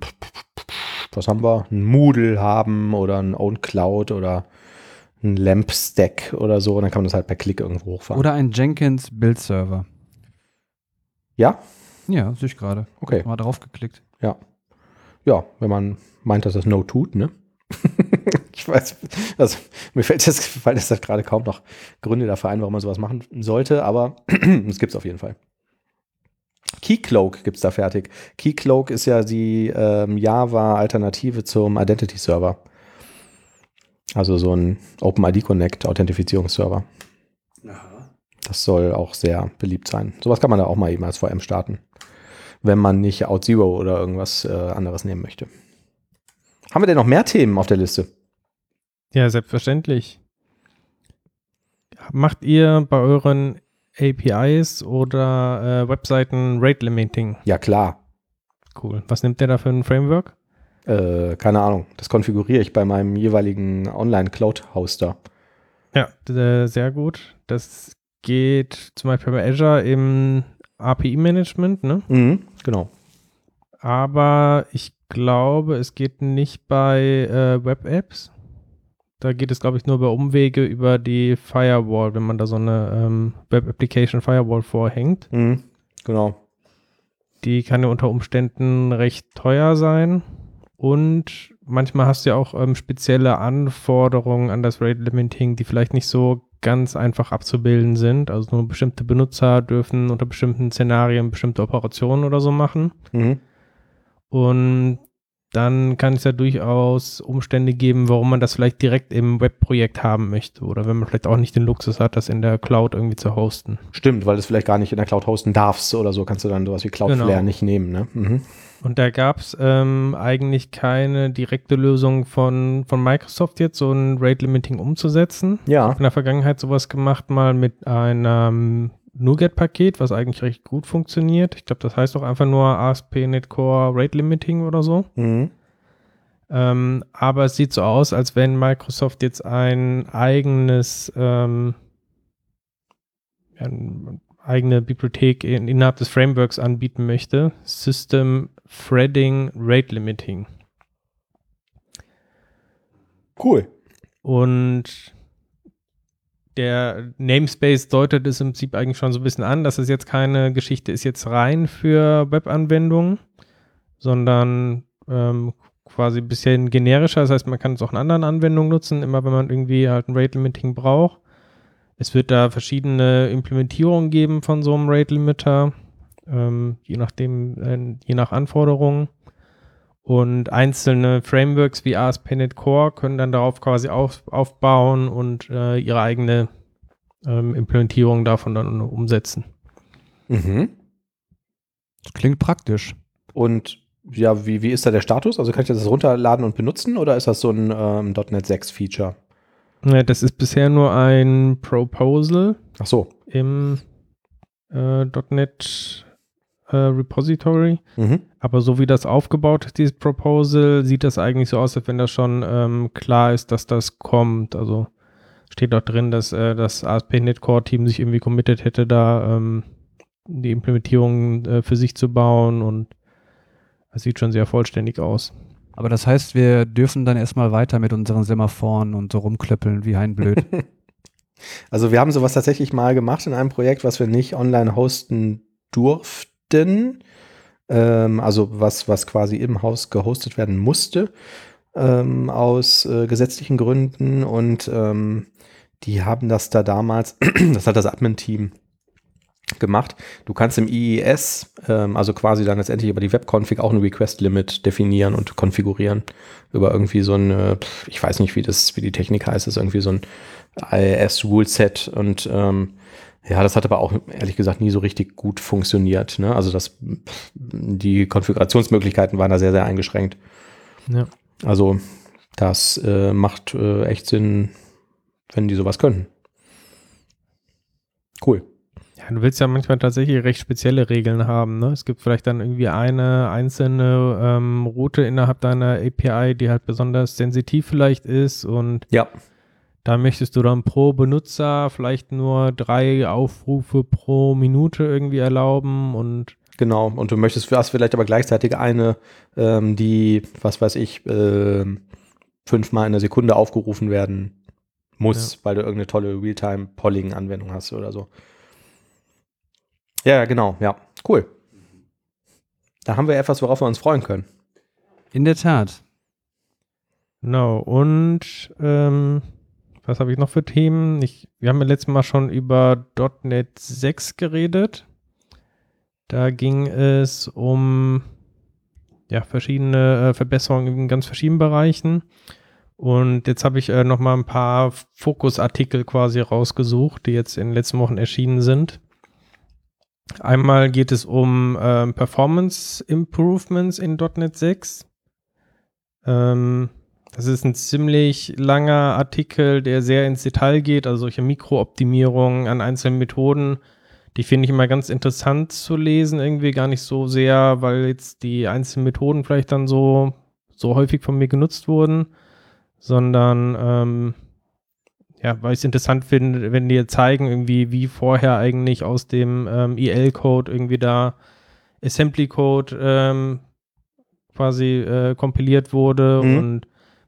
was haben wir? Ein Moodle haben oder ein Own Cloud oder ein Lamp Stack oder so und dann kann man das halt per Klick irgendwo hochfahren. Oder ein Jenkins Build-Server. ja, Ja, sehe ich gerade. okay. Mal drauf geklickt. Ja. Ja, wenn man meint, dass das No tut, ne? ich weiß, also mir fällt das, fällt das gerade kaum noch Gründe dafür ein, warum man sowas machen sollte, aber es gibt es auf jeden Fall. Keycloak gibt es da fertig. Keycloak ist ja die ähm, Java-Alternative zum Identity-Server. Also so ein OpenID Connect Authentifizierungsserver. Das soll auch sehr beliebt sein. Sowas kann man da auch mal eben als VM starten wenn man nicht OutZero oder irgendwas äh, anderes nehmen möchte. Haben wir denn noch mehr Themen auf der Liste? Ja, selbstverständlich. Macht ihr bei euren APIs oder äh, Webseiten Rate Limiting? Ja, klar. Cool. Was nimmt der da für ein Framework? Äh, keine Ahnung. Das konfiguriere ich bei meinem jeweiligen Online-Cloud-Hoster. Ja, äh, sehr gut. Das geht zum Beispiel bei Azure im API-Management, ne? Mhm, genau. aber ich glaube, es geht nicht bei äh, Web-Apps. Da geht es, glaube ich, nur über Umwege über die Firewall, wenn man da so eine ähm, Web-Application Firewall vorhängt. Mhm. Genau. Die kann ja unter Umständen recht teuer sein. Und manchmal hast du ja auch ähm, spezielle Anforderungen an das Rate Limiting, die vielleicht nicht so ganz einfach abzubilden sind. Also nur bestimmte Benutzer dürfen unter bestimmten Szenarien bestimmte Operationen oder so machen. Mhm. Und dann kann es ja durchaus Umstände geben, warum man das vielleicht direkt im Webprojekt haben möchte oder wenn man vielleicht auch nicht den Luxus hat, das in der Cloud irgendwie zu hosten. Stimmt, weil du es vielleicht gar nicht in der Cloud hosten darfst oder so, kannst du dann sowas wie Cloudflare Genau. nicht nehmen. Ne? Mhm. Und da gab es ähm, eigentlich keine direkte Lösung von, von Microsoft jetzt, so ein Rate Limiting umzusetzen. Ja, in der Vergangenheit sowas gemacht, mal mit einem NuGet-Paket, was eigentlich recht gut funktioniert. Ich glaube, das heißt auch einfach nur ASP.NET Core Rate Limiting oder so. mhm. Ähm, aber es sieht so aus, als wenn Microsoft jetzt ein eigenes, ähm, eine eigene Bibliothek in, innerhalb des Frameworks anbieten möchte. System Threading Rate Limiting. cool. Und der Namespace deutet es im Prinzip eigentlich schon so ein bisschen an, dass es jetzt keine Geschichte ist jetzt rein für Webanwendungen, sondern ähm, quasi ein bisschen generischer. Das heißt, man kann es auch in anderen Anwendungen nutzen, immer wenn man irgendwie halt ein Rate Limiting braucht. Es wird da verschiedene Implementierungen geben von so einem Rate Limiter, ähm, je äh, je nach Anforderungen. Und einzelne Frameworks wie ASP.NET Core können dann darauf quasi auf, aufbauen und äh, ihre eigene ähm, Implementierung davon dann umsetzen. Mhm. Das klingt praktisch. Und ja, wie, wie ist da der Status? Also kann ich das runterladen und benutzen oder ist das so ein ähm, .NET 6 Feature? Ja, das ist bisher nur ein Proposal Ach so. im äh, .NET äh, Repository. Mhm. Aber so wie das aufgebaut ist, dieses Proposal, sieht das eigentlich so aus, als wenn das schon ähm, klar ist, dass das kommt. Also steht dort drin, dass äh, das ASP.NET Core Team sich irgendwie committed hätte, da ähm, die Implementierung äh, für sich zu bauen und es sieht schon sehr vollständig aus. Aber das heißt, wir dürfen dann erstmal weiter mit unseren Semaphoren und so rumklöppeln wie ein Blöd. Also wir haben sowas tatsächlich mal gemacht in einem Projekt, was wir nicht online hosten durften. Ähm, also was, was quasi im Haus gehostet werden musste ähm, aus äh, gesetzlichen Gründen. Und ähm, die haben das da damals, das hat das Admin-Team gemacht. Du kannst im IIS, ähm, also quasi dann letztendlich über die Webconfig auch ein Request-Limit definieren und konfigurieren. Über irgendwie so ein, ich weiß nicht, wie das, wie die Technik heißt, ist irgendwie so ein IIS-Rule-Set und ähm, ja, das hat aber auch ehrlich gesagt nie so richtig gut funktioniert. Ne? Also das, die Konfigurationsmöglichkeiten waren da sehr, sehr eingeschränkt. Ja. Also das äh, macht äh, echt Sinn, wenn die sowas können. Cool. Ja, du willst ja manchmal tatsächlich recht spezielle Regeln haben. Ne? Es gibt vielleicht dann irgendwie eine einzelne ähm, Route innerhalb deiner API, die halt besonders sensitiv vielleicht ist und Ja. Da möchtest du dann pro Benutzer vielleicht nur drei Aufrufe pro Minute irgendwie erlauben und Genau, und du möchtest hast vielleicht aber gleichzeitig eine, ähm, die, was weiß ich, ähm, fünfmal in der Sekunde aufgerufen werden muss, weil du irgendeine tolle Realtime-Polling-Anwendung hast oder so. Ja, ja, genau, ja, cool. Da haben wir etwas, worauf wir uns freuen können. In der Tat. Genau, und ähm, was habe ich noch für Themen? Ich, wir haben ja letztes Mal schon über .NET 6 geredet. Da ging es um ja, verschiedene äh, Verbesserungen in ganz verschiedenen Bereichen. Und jetzt habe ich äh, noch mal ein paar Fokusartikel quasi rausgesucht, die jetzt in den letzten Wochen erschienen sind. Einmal geht es um ähm, Performance Improvements in .NET 6. Ähm, das ist ein ziemlich langer Artikel, der sehr ins Detail geht, also solche Mikrooptimierungen an einzelnen Methoden. Die finde ich immer ganz interessant zu lesen, irgendwie gar nicht so sehr, weil jetzt die einzelnen Methoden vielleicht dann so, so häufig von mir genutzt wurden, sondern ähm, ja, weil ich es interessant finde, wenn die zeigen, irgendwie, wie vorher eigentlich aus dem ähm, EL-Code irgendwie da Assembly-Code ähm, quasi äh, kompiliert wurde Mhm. und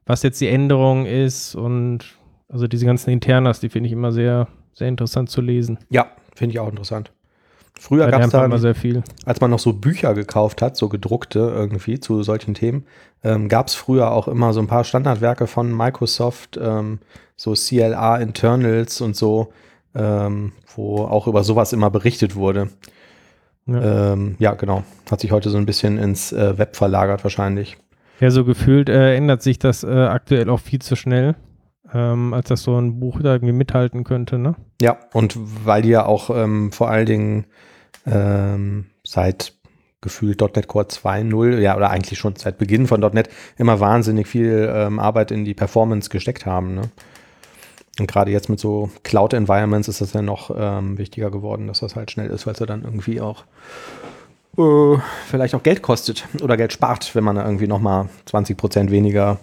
was jetzt die Änderung ist und also diese ganzen Internas, die finde ich immer sehr, sehr interessant zu lesen. Ja, finde ich auch interessant. Früher gab es da, immer sehr viel. als man noch so Bücher gekauft hat, so gedruckte irgendwie zu solchen Themen, ähm, gab es früher auch immer so ein paar Standardwerke von Microsoft, ähm, so CLA Internals und so, ähm, wo auch über sowas immer berichtet wurde. Ja. Ähm, ja, genau. Hat sich heute so ein bisschen ins äh, Web verlagert wahrscheinlich. Ja, so gefühlt äh, ändert sich das äh, aktuell auch viel zu schnell, ähm, als dass so ein Buch da irgendwie mithalten könnte, ne? Ja, und weil die ja auch ähm, vor allen Dingen ähm, seit gefühlt .NET Core 2.0, ja, oder eigentlich schon seit Beginn von .NET immer wahnsinnig viel ähm, Arbeit in die Performance gesteckt haben. Ne? Und gerade jetzt mit so Cloud-Environments ist das ja noch ähm, wichtiger geworden, dass das halt schnell ist, weil es ja dann irgendwie auch äh, vielleicht auch Geld kostet oder Geld spart, wenn man irgendwie nochmal 20 Prozent weniger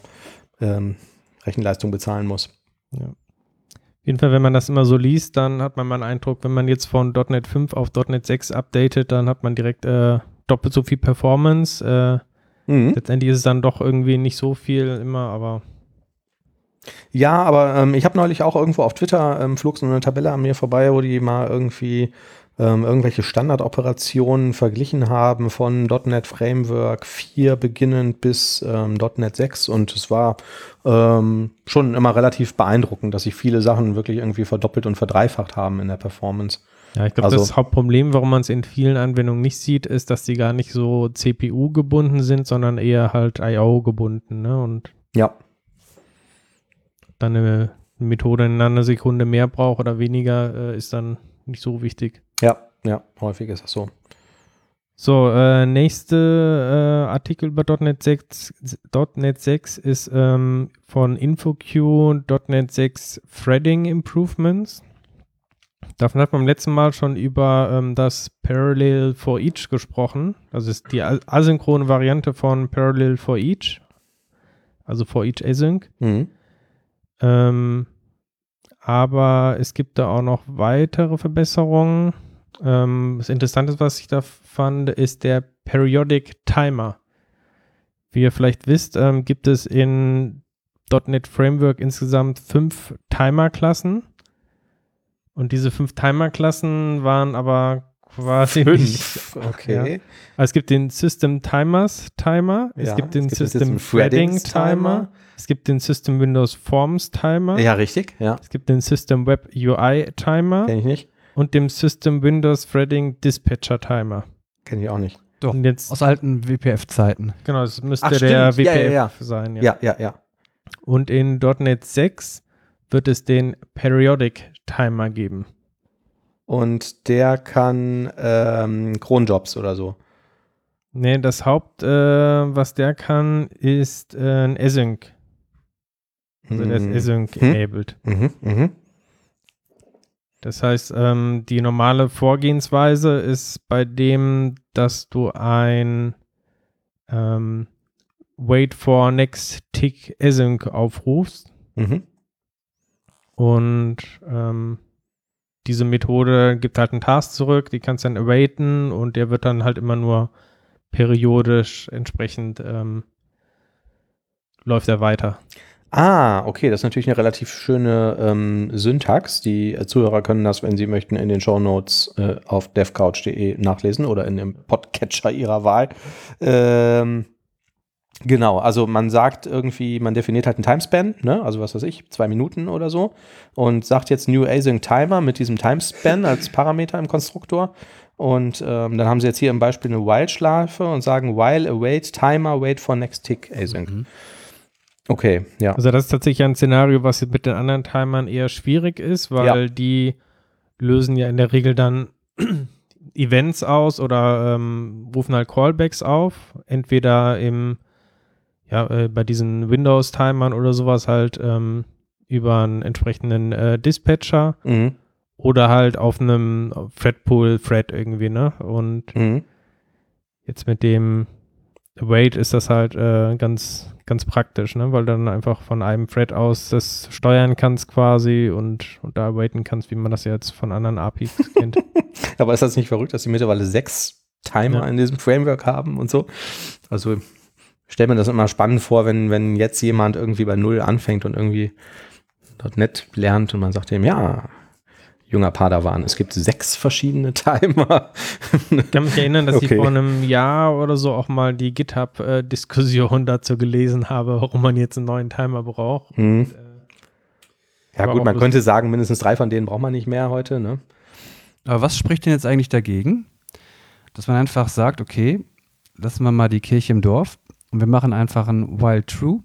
ähm, Rechenleistung bezahlen muss. Auf jeden Fall, wenn man das immer so liest, dann hat man mal einen Eindruck, wenn man jetzt von .NET 5 auf .NET 6 updatet, dann hat man direkt äh, doppelt so viel Performance. Äh, Mhm. letztendlich ist es dann doch irgendwie nicht so viel immer, aber Ja, aber ähm, ich habe neulich auch irgendwo auf Twitter ähm, flog so eine Tabelle an mir vorbei, wo die mal irgendwie ähm, irgendwelche Standardoperationen verglichen haben von .NET Framework 4 beginnend bis ähm, .NET 6 und es war ähm, schon immer relativ beeindruckend, dass sich viele Sachen wirklich irgendwie verdoppelt und verdreifacht haben in der Performance. ja, ich glaube, Also- das Hauptproblem, warum man es in vielen Anwendungen nicht sieht, ist, dass die gar nicht so CPU gebunden sind, sondern eher halt IO gebunden, ne? Und Ja, dann eine Methode in einer Sekunde mehr braucht oder weniger, äh, ist dann nicht so wichtig. Ja, ja, häufig ist das so. So, äh, nächste äh, Artikel über .NET 6, .NET 6 ist ähm, von InfoQ .NET 6 Threading Improvements. Davon hat man beim letzten Mal schon über ähm, das Parallel for Each gesprochen. Also ist die asynchrone Variante von Parallel for Each. Also for Each Async. Mhm. Ähm, aber es gibt da auch noch weitere Verbesserungen. Ähm, das Interessante, was ich da fand, ist der Periodic Timer. Wie ihr vielleicht wisst, ähm, gibt es in .NET Framework insgesamt fünf Timer-Klassen. Und diese fünf Timer-Klassen waren aber quasi nicht. Fünf, okay. Also es gibt den System Timers Timer, es Ja, gibt den es gibt System System Threading Timer, es gibt den System Windows Forms Timer, Ja, richtig, ja, es gibt den System Web UI Timer kenne ich nicht, und dem System Windows Threading Dispatcher Timer. kenne ich auch nicht. Doch, Und jetzt, aus alten WPF-Zeiten. genau, das müsste Ach, der stimmt. Ja, WPF ja, ja. sein. Ja. Ja, ja, ja. Und in .NET 6 wird es den Periodic Timer geben. Und der kann ähm, Cronjobs oder so. Nee, das Haupt, äh, was der kann, ist äh, ein Async. Also der ist Mhm. Async Hm. enabled. Mhm, mhm. Das heißt, ähm, die normale Vorgehensweise ist bei dem, dass du ein ähm, Wait for Next Tick Async aufrufst Mhm. und ähm, diese Methode gibt halt einen Task zurück, die kannst dann awaiten und der wird dann halt immer nur periodisch entsprechend ähm, läuft er weiter. Ah, okay, das ist natürlich eine relativ schöne ähm, Syntax. Die Zuhörer können das, wenn sie möchten, in den Shownotes äh, auf devcouch.de nachlesen oder in dem Podcatcher ihrer Wahl. Ähm, genau, also man sagt irgendwie, man definiert halt einen Timespan, ne? also was weiß ich, zwei Minuten oder so und sagt jetzt New Async Timer mit diesem Timespan als Parameter im Konstruktor. Und ähm, dann haben sie jetzt hier im Beispiel eine While-Schleife und sagen While await Timer, wait for next tick Async. Mhm. Okay, ja. Also das ist tatsächlich ein Szenario, was mit den anderen Timern eher schwierig ist, weil die lösen ja in der Regel dann Events aus oder ähm, rufen halt Callbacks auf. Entweder im, ja, äh, bei diesen Windows-Timern oder sowas halt ähm, über einen entsprechenden äh, Dispatcher Mhm. oder halt auf einem Threadpool-Thread irgendwie, ne? Und Mhm. Jetzt mit dem Await ist das halt äh, ganz, ganz praktisch, ne? weil dann einfach von einem Thread aus das steuern kannst quasi und, und da awaiten kannst, wie man das jetzt von anderen APIs kennt. Aber ist das nicht verrückt, dass sie mittlerweile sechs Timer Ja. in diesem Framework haben und so? Also stelle mir das immer spannend vor, wenn, wenn jetzt jemand irgendwie bei Null anfängt und irgendwie .NET lernt und man sagt ihm, ja, junger Padawan, es gibt sechs verschiedene Timer. Ich kann mich erinnern, dass Okay. ich vor einem Jahr oder so auch mal die GitHub-Diskussion dazu gelesen habe, warum man jetzt einen neuen Timer braucht. Hm. Ja aber gut, man könnte sagen, mindestens drei von denen braucht man nicht mehr heute. Ne? Aber was spricht denn jetzt eigentlich dagegen, dass man einfach sagt, okay, lassen wir mal die Kirche im Dorf und wir machen einfach ein While True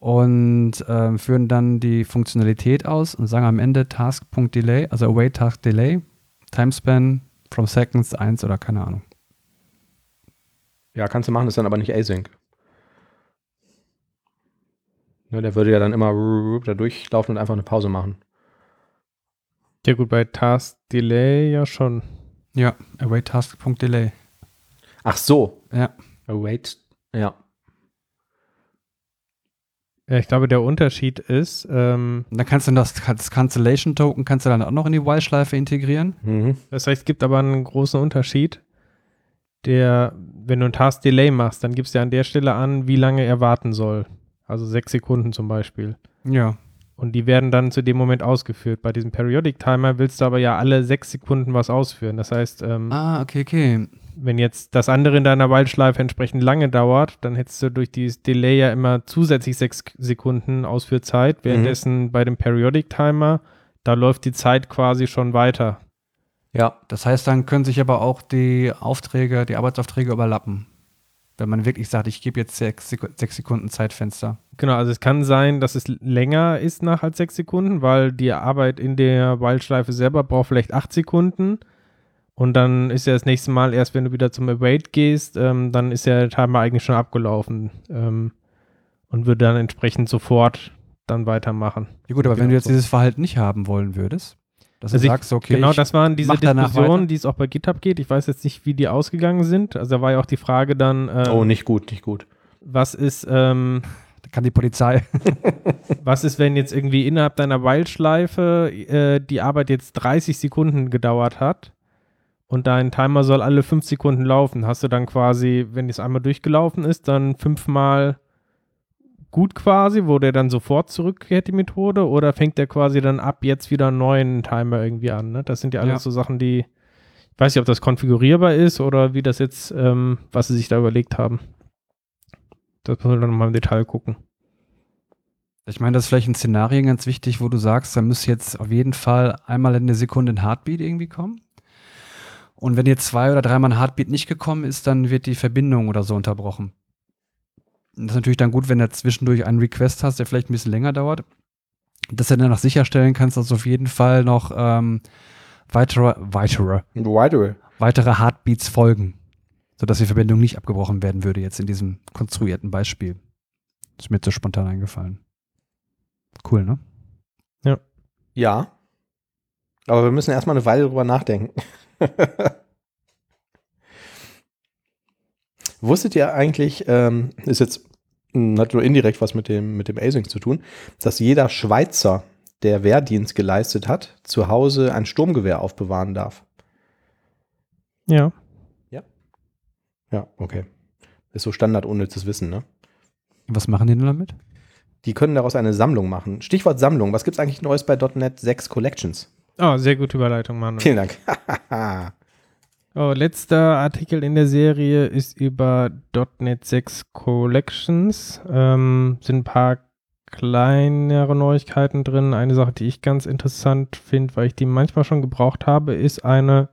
und ähm, führen dann die Funktionalität aus und sagen am Ende Task.delay, also await Task Delay, Timespan from Seconds 1 oder keine Ahnung. Ja, kannst du machen, ist dann aber nicht Async. Ne, der würde ja dann immer da durchlaufen und einfach eine Pause machen. Ja gut, bei Task Delay ja schon. Ja, await Task.delay. Ach so. Ja. Await. Ja. Ja, ich glaube, der Unterschied ist, ähm, dann kannst du das, das Cancellation Token kannst du dann auch noch in die While-Schleife integrieren. Mhm. das heißt, es gibt aber einen großen Unterschied. Der, wenn du einen Task Delay machst, dann gibst du ja an der Stelle an, wie lange er warten soll. Also sechs Sekunden zum Beispiel. Ja. Und die werden dann zu dem Moment ausgeführt. Bei diesem Periodic Timer willst du aber ja alle sechs Sekunden was ausführen. Das heißt, ähm, Ah, okay, okay. Wenn jetzt das andere in deiner Wildschleife entsprechend lange dauert, dann hättest du durch dieses Delay ja immer zusätzlich sechs Sekunden Ausführzeit. Währenddessen bei dem Periodic Timer, da läuft die Zeit quasi schon weiter. Ja. Das heißt, dann können sich aber auch die Aufträge, die Arbeitsaufträge überlappen. Wenn man wirklich sagt, ich gebe jetzt sechs, sechs Sekunden Zeitfenster. Genau, also es kann sein, dass es länger ist nach als sechs Sekunden, weil die Arbeit in der Wildschleife selber braucht vielleicht acht Sekunden. Und dann ist ja das nächste Mal erst, wenn du wieder zum Await gehst, ähm, dann ist ja der Timer eigentlich schon abgelaufen ähm, und würde dann entsprechend sofort dann weitermachen. Ja gut, aber Genau wenn du jetzt so. dieses Verhalten nicht haben wollen würdest, dass Also du ich- sagst, okay, genau, ich, das waren diese Diskussionen, die es auch bei GitHub geht. Ich weiß jetzt nicht, wie die ausgegangen sind. Also da war ja auch die Frage dann, äh, Oh, nicht gut, nicht gut. was ist, ähm, da kann die Polizei. was ist, wenn jetzt irgendwie innerhalb deiner Wildschleife äh, die Arbeit jetzt 30 Sekunden gedauert hat und dein Timer soll alle 5 Sekunden laufen? Hast du dann quasi, wenn es einmal durchgelaufen ist, dann fünfmal gut quasi, wo der dann sofort zurückkehrt, die Methode, oder fängt der quasi dann ab jetzt wieder einen neuen Timer irgendwie an? Ne? Das sind ja alles Ja. so Sachen, die, ich weiß nicht, ob das konfigurierbar ist oder wie das jetzt, ähm, was sie sich da überlegt haben. Das müssen wir dann nochmal im Detail gucken. Ich meine, das ist vielleicht ein Szenario ganz wichtig, wo du sagst, da müsste jetzt auf jeden Fall einmal in der Sekunde ein Heartbeat irgendwie kommen. Und wenn jetzt zwei oder dreimal ein Heartbeat nicht gekommen ist, dann wird die Verbindung oder so unterbrochen. Und das ist natürlich dann gut, wenn du zwischendurch einen Request hast, der vielleicht ein bisschen länger dauert, dass du dann noch sicherstellen kannst, dass auf jeden Fall noch ähm, weitere, weitere, Wider. weitere Heartbeats folgen, sodass die Verbindung nicht abgebrochen werden würde, jetzt in diesem konstruierten Beispiel. Ist mir jetzt so spontan eingefallen. Cool, ne? Ja. Aber wir müssen erstmal eine Weile drüber nachdenken. Wusstet ihr eigentlich, ähm, ist jetzt hat nur indirekt was mit dem, mit dem Async zu tun, dass jeder Schweizer, der Wehrdienst geleistet hat, zu Hause ein Sturmgewehr aufbewahren darf? Ja. Ja, okay. Ist so Standard unnützes Wissen, ne? Was machen die denn damit? Die können daraus eine Sammlung machen. Stichwort Sammlung. Was gibt es eigentlich Neues bei .NET 6 Collections? Oh, sehr gute Überleitung, Manuel. Vielen Dank. Oh, letzter Artikel in der Serie ist über .NET 6 Collections. Ähm, sind ein paar kleinere Neuigkeiten drin. Eine Sache, die ich ganz interessant finde, weil ich die manchmal schon gebraucht habe, ist eine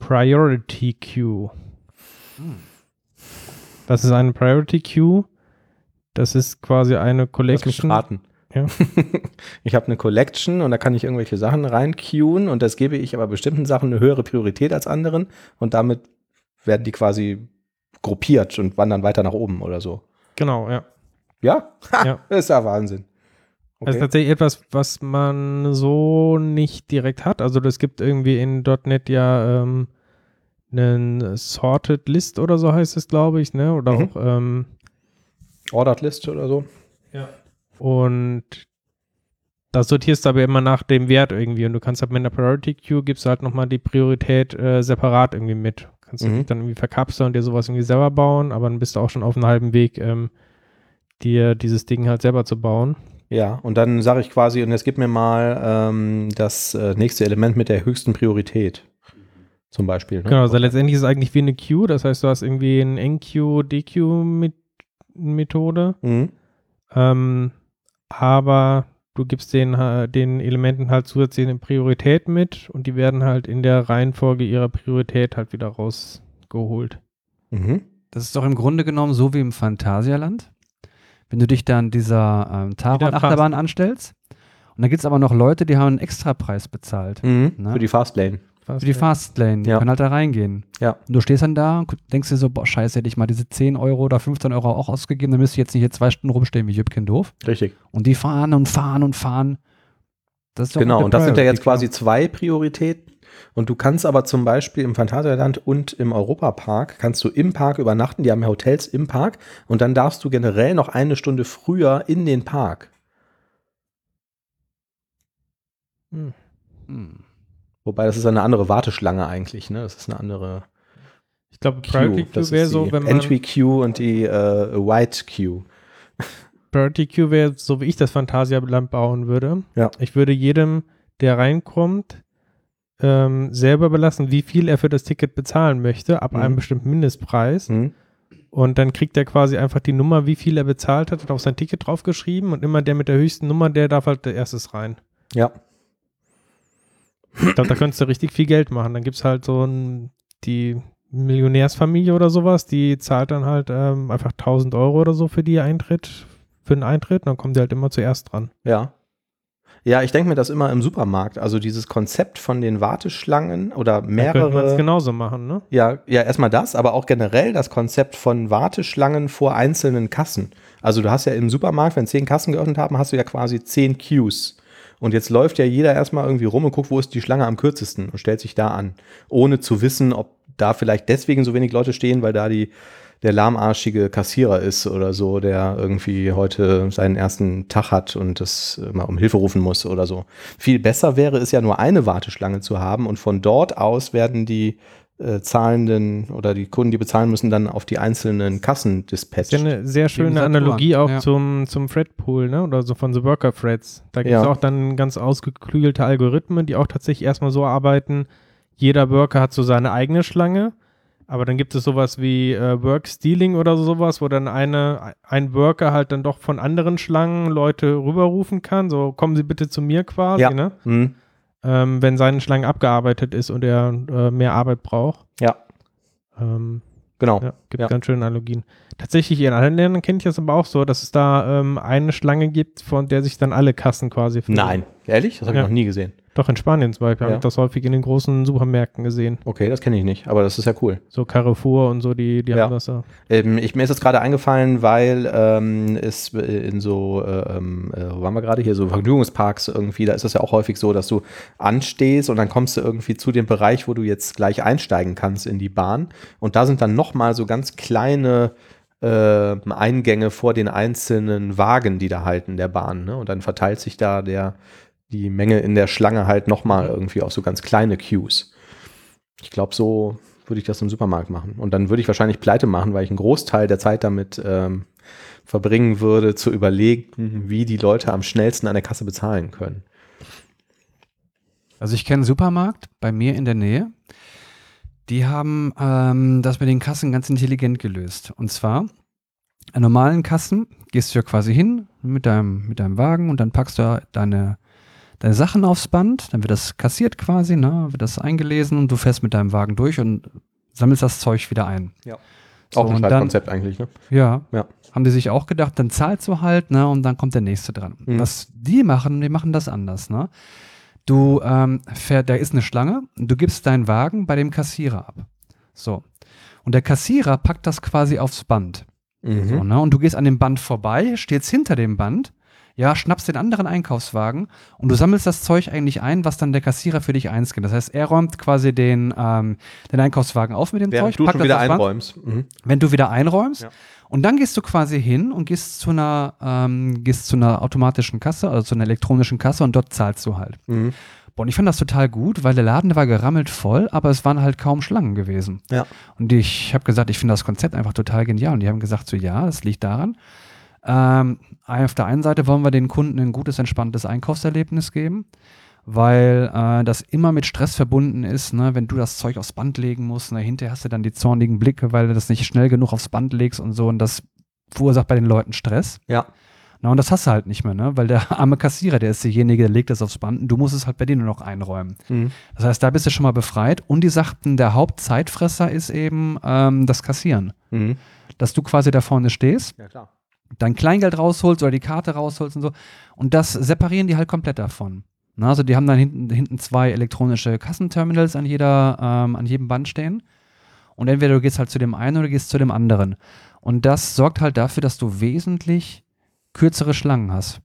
Priority Queue. Das ist eine Priority Queue. Das ist quasi eine Lass mich Collection. raten. Ja. Ich habe eine Collection und da kann ich irgendwelche Sachen reinqueuen und das gebe ich aber bestimmten Sachen eine höhere Priorität als anderen und damit werden die quasi gruppiert und wandern weiter nach oben oder so. Genau, ja. Ja? Ha, Ja. Ist ja Wahnsinn. Das ist Okay. tatsächlich etwas, was man so nicht direkt hat. Also es gibt irgendwie in .NET ja ähm, einen Sorted List oder so heißt es, glaube ich, ne? Oder Mhm. auch ähm, Ordered List oder so. Und da sortierst du aber immer nach dem Wert irgendwie und du kannst halt mit einer Priority Queue gibst du halt nochmal die Priorität äh, separat irgendwie mit. Kannst du Mhm. dich dann irgendwie verkapseln und dir sowas irgendwie selber bauen, aber dann bist du auch schon auf einem halben Weg, ähm, dir dieses Ding halt selber zu bauen. Ja, und dann sage ich quasi, und jetzt gib mir mal ähm, das äh, nächste Element mit der höchsten Priorität. Zum Beispiel. Ne? Genau, also letztendlich ist es eigentlich wie eine Queue, das heißt, du hast irgendwie eine NQ-DQ-Methode, Mhm. ähm, aber du gibst den, den Elementen halt zusätzlich eine Priorität mit und die werden halt in der Reihenfolge ihrer Priorität halt wieder rausgeholt. Mhm. Das ist doch im Grunde genommen so wie im Phantasialand. Wenn du dich dann dieser ähm, Taron-Achterbahn anstellst. Und dann gibt es aber noch Leute, die haben einen Extrapreis bezahlt. Mhm. Ne? Für die Fastlane. Fast, Für die Fastlane. Die Ja. können halt da reingehen. Ja. Und du stehst dann da und denkst dir so, boah, scheiße, hätte ich mal diese 10 Euro oder 15 Euro auch ausgegeben, dann müsste ich jetzt nicht hier zwei Stunden rumstehen wie Jüppchen doof. Richtig. Und die fahren und fahren und fahren. Das ist doch Genau, und das sind ja jetzt quasi zwei Prioritäten. Und du kannst aber zum Beispiel im Phantasialand und im Europapark, kannst du im Park übernachten, die haben ja Hotels im Park und dann darfst du generell noch eine Stunde früher in den Park. Hm. Hm. Wobei das ist eine andere Warteschlange eigentlich, ne? Das ist eine andere Ich glaube, Queue. Priority Das Queue wäre so, wenn man Entry Queue und die äh, White Queue. Priority Queue wäre, so wie ich das Phantasialand bauen würde. Ja. Ich würde jedem, der reinkommt, ähm, selber belassen, wie viel er für das Ticket bezahlen möchte, ab Mhm. einem bestimmten Mindestpreis. Hm? Und dann kriegt er quasi einfach die Nummer, wie viel er bezahlt hat, hat auf sein Ticket draufgeschrieben und immer der mit der höchsten Nummer, der darf halt der erstes rein. Ja. Ich glaube, da könntest du richtig viel Geld machen. Dann gibt es halt so ein, die Millionärsfamilie oder sowas, die zahlt dann halt ähm, einfach 1000 Euro oder so für die Eintritt, für den Eintritt. Und dann kommen die halt immer zuerst dran. Ja. Ja, ich denke mir das immer im Supermarkt. Also dieses Konzept von den Warteschlangen oder Dann könnte man es mehrere. genauso machen, ne? Ja, ja, erstmal das, aber auch generell das Konzept von Warteschlangen vor einzelnen Kassen. Also du hast ja im Supermarkt, wenn zehn Kassen geöffnet haben, hast du ja quasi zehn Queues. Und jetzt läuft ja jeder erstmal irgendwie rum und guckt, wo ist die Schlange am kürzesten und stellt sich da an. Ohne zu wissen, ob da vielleicht deswegen so wenig Leute stehen, weil da die, der lahmarschige Kassierer ist oder so, der irgendwie heute seinen ersten Tag hat und das mal um Hilfe rufen muss oder so. Viel besser wäre es ja nur eine Warteschlange zu haben und von dort aus werden die äh, Zahlenden oder die Kunden, die bezahlen müssen, dann auf die einzelnen Kassen dispatcht. Das ist ja eine sehr schöne Analogie auch ja. zum, zum Thread-Pool, ne? Oder so von The Worker Threads. Da gibt es Ja. auch dann ganz ausgeklügelte Algorithmen, die auch tatsächlich erstmal so arbeiten, jeder Worker hat so seine eigene Schlange, aber dann gibt es sowas wie äh, Work Stealing oder sowas, wo dann eine, ein Worker halt dann doch von anderen Schlangen Leute rüberrufen kann, so kommen Sie bitte zu mir quasi, Ja. ne? Hm, Ähm, wenn seine Schlange abgearbeitet ist und er äh, mehr Arbeit braucht. ja, Ähm, genau. ja, gibt Ja. ganz schöne Analogien. Tatsächlich in anderen Ländern kenne ich das aber auch so, dass es da ähm, eine Schlange gibt, von der sich dann alle Kassen quasi füllen. Nein, ehrlich? Das habe ich Ja. noch nie gesehen. Doch in Spanien zum Beispiel Ja. habe ich das häufig in den großen Supermärkten gesehen. Okay, das kenne ich nicht, aber das ist ja cool. So Carrefour und so, die, die Ja. haben das da. Ähm, ich, mir ist jetzt gerade eingefallen, weil ähm, es in so, äh, ähm, äh, wo waren wir gerade hier, so Vergnügungsparks irgendwie, da ist es ja auch häufig so, dass du anstehst und dann kommst du irgendwie zu dem Bereich, wo du jetzt gleich einsteigen kannst in die Bahn und da sind dann nochmal so ganz kleine äh, Eingänge vor den einzelnen Wagen, die da halten der Bahn. Ne? Und dann verteilt sich da der, die Menge in der Schlange halt nochmal irgendwie auf so ganz kleine Queues. Ich glaube, so würde ich das im Supermarkt machen. Und dann würde ich wahrscheinlich pleite machen, weil ich einen Großteil der Zeit damit ähm, verbringen würde, zu überlegen, wie die Leute am schnellsten an der Kasse bezahlen können. Also ich kenne einen Supermarkt bei mir in der Nähe. Die haben ähm, das mit den Kassen ganz intelligent gelöst. Und zwar an normalen Kassen gehst du ja quasi hin mit deinem, mit deinem Wagen und dann packst du deine, deine Sachen aufs Band, dann wird das kassiert quasi, ne, wird das eingelesen und du fährst mit deinem Wagen durch und sammelst das Zeug wieder ein. Ja. So, Auch ein Schreibkonzept eigentlich, ne? Ja. Ja. Haben die sich auch gedacht, dann zahlst du halt, ne, und dann kommt der nächste dran. Mhm. Was die machen, die machen das anders, ne? Du, ähm, fähr, da ist eine Schlange, du gibst deinen Wagen bei dem Kassierer ab. So. Und der Kassierer packt das quasi aufs Band. Mhm. So, ne? Und du gehst an dem Band vorbei, stehst hinter dem Band, ja, schnappst den anderen Einkaufswagen und du sammelst das Zeug eigentlich ein, was dann der Kassierer für dich einscannt. Das heißt, er räumt quasi den, ähm, den Einkaufswagen auf mit dem Während Zeug, du packt schon wieder einräumst. Mhm. wenn du wieder einräumst. Ja. Und dann gehst du quasi hin und gehst zu einer, ähm, gehst zu einer automatischen Kasse, also zu einer elektronischen Kasse und dort zahlst du halt. Mhm. Und ich fand das total gut, weil der Laden war gerammelt voll, aber es waren halt kaum Schlangen gewesen. Ja. Und ich habe gesagt, ich finde das Konzept einfach total genial. Und die haben gesagt, so ja, das liegt daran. Ähm, auf der einen Seite wollen wir den Kunden ein gutes, entspanntes Einkaufserlebnis geben, weil äh, das immer mit Stress verbunden ist, ne? wenn du das Zeug aufs Band legen musst. Ne? Hinterher hast du dann die zornigen Blicke, weil du das nicht schnell genug aufs Band legst und so. Und das verursacht bei den Leuten Stress. Ja. Na, und das hast du halt nicht mehr, ne? Weil der arme Kassierer, der ist derjenige, der legt das aufs Band und du musst es halt bei denen nur noch einräumen. Mhm. Das heißt, da bist du schon mal befreit. Und die sagten, der Hauptzeitfresser ist eben ähm, das Kassieren. Mhm. Dass du quasi da vorne stehst, Ja, klar. Dein Kleingeld rausholst oder die Karte rausholst und so. Und das separieren die halt komplett davon. Na, also die haben dann hinten, hinten zwei elektronische Kassenterminals an, jeder, ähm, an jedem Band stehen. Und entweder du gehst halt zu dem einen oder gehst zu dem anderen. Und das sorgt halt dafür, dass du wesentlich kürzere Schlangen hast.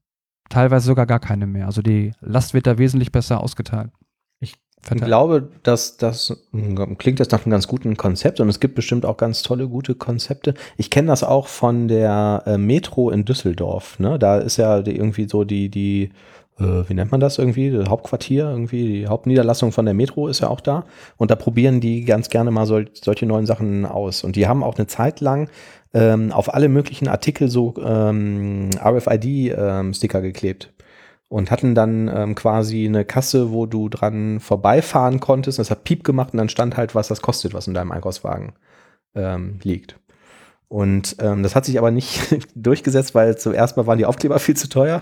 Teilweise sogar gar keine mehr. Also die Last wird da wesentlich besser ausgeteilt. Ich Verteilt. Ich glaube, dass das klingt jetzt nach einem ganz guten Konzept und es gibt bestimmt auch ganz tolle, gute Konzepte. Ich kenne das auch von der äh, Metro in Düsseldorf. Ne? Da ist ja die, irgendwie so die, die, äh, wie nennt man das irgendwie? Das Hauptquartier, irgendwie, die Hauptniederlassung von der Metro ist ja auch da. Und da probieren die ganz gerne mal sol solche neuen Sachen aus. Und die haben auch eine Zeit lang ähm, auf alle möglichen Artikel so ähm, RFID-Sticker ähm, geklebt und hatten dann ähm, quasi eine Kasse, wo du dran vorbeifahren konntest. Das hat Piep gemacht und dann stand halt, was das kostet, was in deinem Einkaufswagen ähm, liegt. Und ähm, das hat sich aber nicht durchgesetzt, weil zuerst mal waren die Aufkleber viel zu teuer.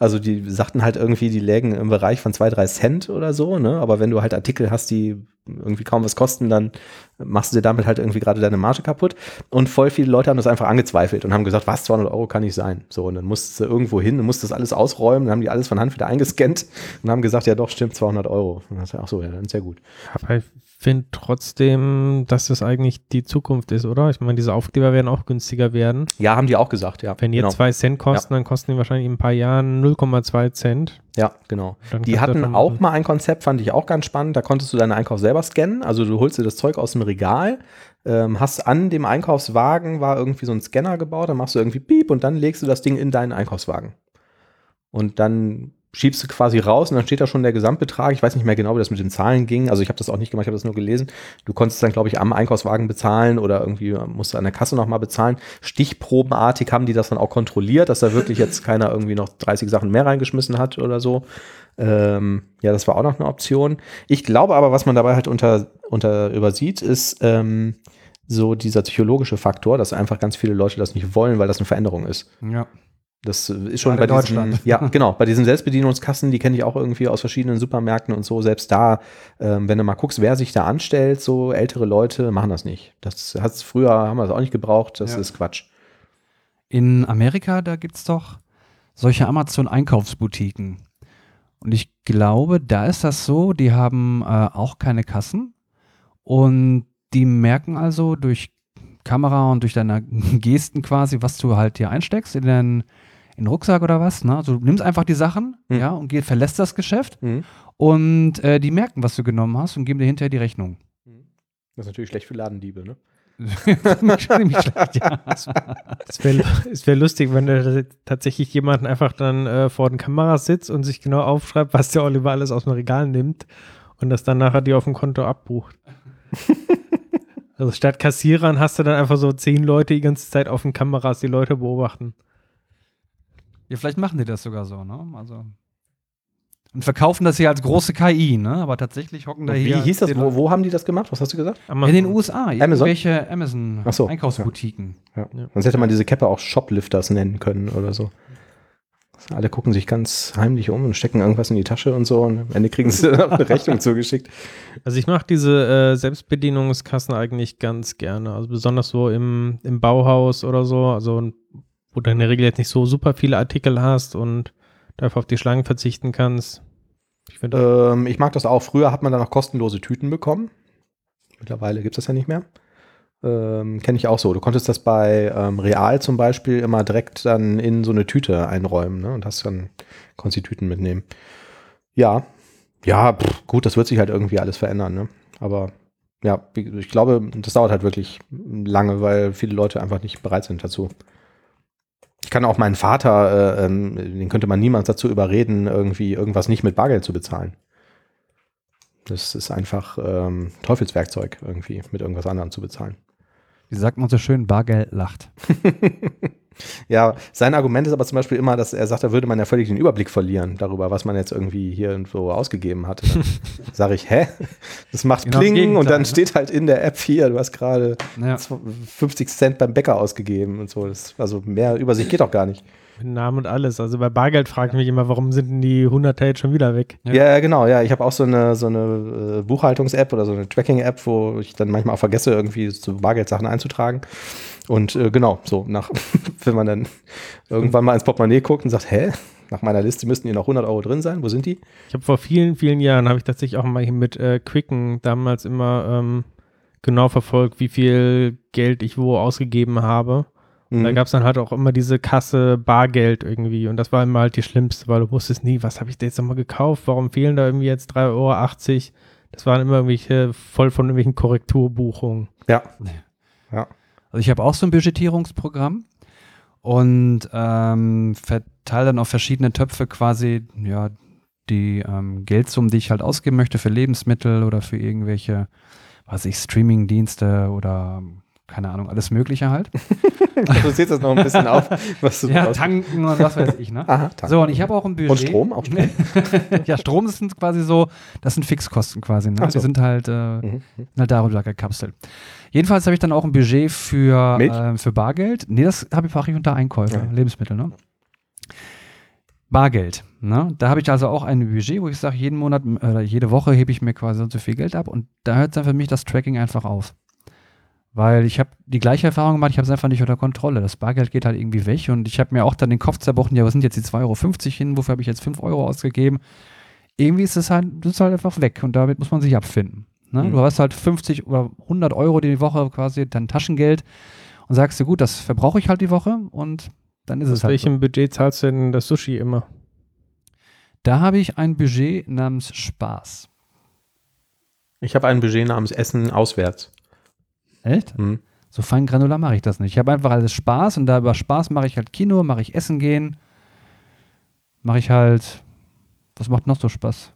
Also die sagten halt irgendwie, die lägen im Bereich von zwei, drei Cent oder so, ne? Aber wenn du halt Artikel hast, die irgendwie kaum was kosten, dann machst du dir damit halt irgendwie gerade deine Marge kaputt. Und voll viele Leute haben das einfach angezweifelt und haben gesagt, was, 200 Euro kann nicht sein. So, und dann musst du irgendwo hin und musst das alles ausräumen. Dann haben die alles von Hand wieder eingescannt und haben gesagt, ja doch, stimmt, 200 Euro. Und das, ach so, ja, dann ist ja gut. Ich finde trotzdem, dass das eigentlich die Zukunft ist, oder? Ich meine, diese Aufkleber werden auch günstiger werden. Ja, haben die auch gesagt, ja. Wenn jetzt genau. zwei Cent kosten, dann kosten die wahrscheinlich in ein paar Jahren 0,2 Cent. Ja, genau. Dann Die hatten auch mal ein Konzept, fand ich auch ganz spannend. Da konntest du deinen Einkauf selber scannen. Also du holst dir das Zeug aus dem Regal, ähm, hast an dem Einkaufswagen war irgendwie so ein Scanner gebaut, dann machst du irgendwie Piep und dann legst du das Ding in deinen Einkaufswagen. Und dann schiebst du quasi raus und dann steht da schon der Gesamtbetrag. Ich weiß nicht mehr genau, wie das mit den Zahlen ging. Also ich habe das auch nicht gemacht, ich habe das nur gelesen. Du konntest dann, glaube ich, am Einkaufswagen bezahlen oder irgendwie musst du an der Kasse nochmal bezahlen. Stichprobenartig haben die das dann auch kontrolliert, dass da wirklich jetzt keiner irgendwie noch 30 Sachen mehr reingeschmissen hat oder so. Ähm, ja, das war auch noch eine Option. Ich glaube aber, was man dabei halt unter, unter übersieht, ist ähm, so dieser psychologische Faktor, dass einfach ganz viele Leute das nicht wollen, weil das eine Veränderung ist. Ja. Das ist schon Gerade bei diesen, Deutschland. ja, genau, bei diesen Selbstbedienungskassen, die kenne ich auch irgendwie aus verschiedenen Supermärkten und so. Selbst da, ähm, wenn du mal guckst, wer sich da anstellt, so ältere Leute machen das nicht. Das hat's früher, haben wir das auch nicht gebraucht, das Ja. ist Quatsch. In Amerika, da gibt es doch solche Amazon-Einkaufsboutiquen. Und ich glaube, da ist das so, die haben äh, auch keine Kassen. Und die merken also durch Kamera und durch deine Gesten quasi, was du halt hier einsteckst in den, in den Rucksack oder was. Ne? Also du nimmst einfach die Sachen Mhm. ja, und geh, verlässt das Geschäft. Mhm. Und äh, die merken, was du genommen hast und geben dir hinterher die Rechnung. Das ist natürlich schlecht für Ladendiebe, ne? Ziemlich schlecht, ja. Es wäre wär lustig, wenn da tatsächlich jemand einfach dann äh, vor den Kameras sitzt und sich genau aufschreibt, was der Oliver alles aus dem Regal nimmt und das dann nachher dir auf dem Konto abbucht. also statt Kassierern hast du dann einfach so zehn Leute die ganze Zeit auf den Kameras die Leute beobachten. Ja, vielleicht machen die das sogar so, ne? Also. Und verkaufen das hier als große KI, ne? Aber tatsächlich hocken da Und hier. wie hieß das? Wo, wo haben die das gemacht? Was hast du gesagt? In den USA, Amazon? irgendwelche Ach so. Amazon-Einkaufsboutiquen. Ja. Ja. Sonst hätte man diese Cappe auch Shoplifters nennen können oder so. Alle gucken sich ganz heimlich um und stecken irgendwas in die Tasche und so und am Ende kriegen sie dann auch eine Rechnung zugeschickt. Also ich mache diese äh, Selbstbedienungskassen eigentlich ganz gerne. Also besonders so im, im Bauhaus oder so, also wo du in der Regel jetzt nicht so super viele Artikel hast und dafür auf die Schlangen verzichten kannst. Ich Ähm, ich mag das auch. Früher hat man dann noch kostenlose Tüten bekommen. Mittlerweile gibt es das ja nicht mehr. Ähm, Kenne ich auch so. Du konntest das bei ähm, Real zum Beispiel immer direkt dann in so eine Tüte einräumen ne? und hast dann konntest die Tüten mitnehmen. Ja, ja, pff, gut, das wird sich halt irgendwie alles verändern. Ne? Aber ja, ich glaube, das dauert halt wirklich lange, weil viele Leute einfach nicht bereit sind dazu. Ich kann auch meinen Vater, äh, ähm, den könnte man niemals dazu überreden, irgendwie irgendwas nicht mit Bargeld zu bezahlen. Das ist einfach ähm, Teufelswerkzeug irgendwie, mit irgendwas anderem zu bezahlen. Wie sagt man so schön, Bargeld lacht. Ja, sein Argument ist aber zum Beispiel immer, dass er sagt, da würde man ja völlig den Überblick verlieren darüber, was man jetzt irgendwie hier irgendwo ausgegeben hat. Sage ich, hä? Das macht Genau, Klingen und dann ne? steht halt in der App hier, du hast gerade Ja. 50 Cent beim Bäcker ausgegeben und so. Das, also mehr Übersicht geht doch gar nicht. Mit Namen und alles. Also bei Bargeld frage ich mich immer, warum sind denn die 100 jetzt schon wieder weg? Ja. Ja, ja genau, ja. Ich habe auch so eine, so eine äh, Buchhaltungs-App oder so eine Tracking-App, wo ich dann manchmal auch vergesse, irgendwie so Bargeldsachen einzutragen. Und äh, genau, so nach, wenn man dann irgendwann mal ins Portemonnaie guckt und sagt, hä? Nach meiner Liste müssten hier noch 100 Euro drin sein. Wo sind die? Ich habe vor vielen, vielen Jahren, habe ich tatsächlich auch mal hier mit äh, Quicken damals immer ähm, genau verfolgt, wie viel Geld ich wo ausgegeben habe. Da Mhm. gab es dann halt auch immer diese Kasse Bargeld irgendwie und das war immer halt die schlimmste, weil du wusstest nie, was habe ich da jetzt nochmal gekauft, warum fehlen da irgendwie jetzt 3,80 Euro? Das waren immer irgendwelche, voll von irgendwelchen Korrekturbuchungen. Ja. Also ich habe auch so ein Budgetierungsprogramm und ähm, verteile dann auf verschiedene Töpfe quasi ja die ähm, Geldsummen, die ich halt ausgeben möchte für Lebensmittel oder für irgendwelche, was ich, Streamingdienste oder keine Ahnung, alles Mögliche halt. Du siehst das noch ein bisschen auf, was du ja, tanken und was weiß ich, ne? Aha, Tank. So, und ich habe auch ein Budget. Und Strom? Auch Strom? ja, Strom sind quasi so, das sind Fixkosten quasi. Ne? So. Die sind halt, äh, Mhm. sind halt darüber gekapselt. Jedenfalls habe ich dann auch ein Budget für, äh, für Bargeld. Nee, das habe ich, ich unter Einkäufe, Ja. Lebensmittel, ne? Bargeld. Ne? Da habe ich also auch ein Budget, wo ich sage, jeden Monat äh, oder jede Woche hebe ich mir quasi so viel Geld ab und da hört dann für mich das Tracking einfach auf. Weil ich habe die gleiche Erfahrung gemacht, ich habe es einfach nicht unter Kontrolle. Das Bargeld geht halt irgendwie weg und ich habe mir auch dann den Kopf zerbrochen, ja, was sind jetzt die 2,50 Euro hin, wofür habe ich jetzt 5 Euro ausgegeben? Irgendwie ist es halt, das ist halt einfach weg und damit muss man sich abfinden. Ne? Mhm. Du hast halt 50 oder 100 Euro die Woche quasi dein Taschengeld und sagst dir, gut, das verbrauche ich halt die Woche und dann ist Aus es halt. So. welchem Budget zahlst du denn das Sushi immer? Da habe ich ein Budget namens Spaß. Ich habe ein Budget namens Essen auswärts. Echt? Mhm. So fein granular mache ich das nicht. Ich habe einfach alles Spaß und da über Spaß mache ich halt Kino, mache ich Essen gehen, mache ich halt. Was macht noch so Spaß?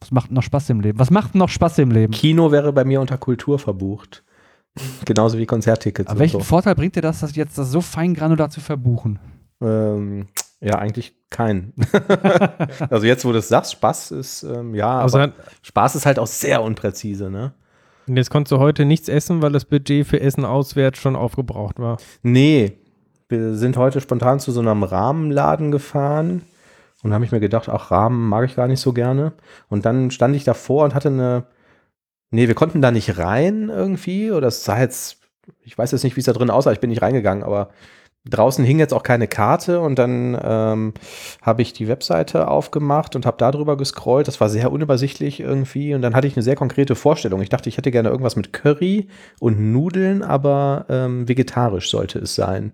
Was macht noch Spaß im Leben? Was macht noch Spaß im Leben? Kino wäre bei mir unter Kultur verbucht. Genauso wie Konzerttickets Aber und welchen so. Vorteil bringt dir das, das jetzt das so fein granular zu verbuchen? Ähm, ja, eigentlich keinen. also jetzt, wo du es sagst, Spaß ist, ähm, ja, Also, aber Spaß ist halt auch sehr unpräzise, ne? Und jetzt konntest du heute nichts essen, weil das Budget für Essen auswärts schon aufgebraucht war. Nee, wir sind heute spontan zu so einem Rahmenladen gefahren und habe ich mir gedacht, ach, Rahmen mag ich gar nicht so gerne. Und dann stand ich davor und hatte eine, nee, wir konnten da nicht rein irgendwie oder es sah jetzt, ich weiß jetzt nicht, wie es da drin aussah, ich bin nicht reingegangen, aber draußen hing jetzt auch keine Karte und dann ähm, habe ich die Webseite aufgemacht und habe darüber gescrollt. Das war sehr unübersichtlich irgendwie und dann hatte ich eine sehr konkrete Vorstellung. Ich dachte, ich hätte gerne irgendwas mit Curry und Nudeln, aber ähm, vegetarisch sollte es sein.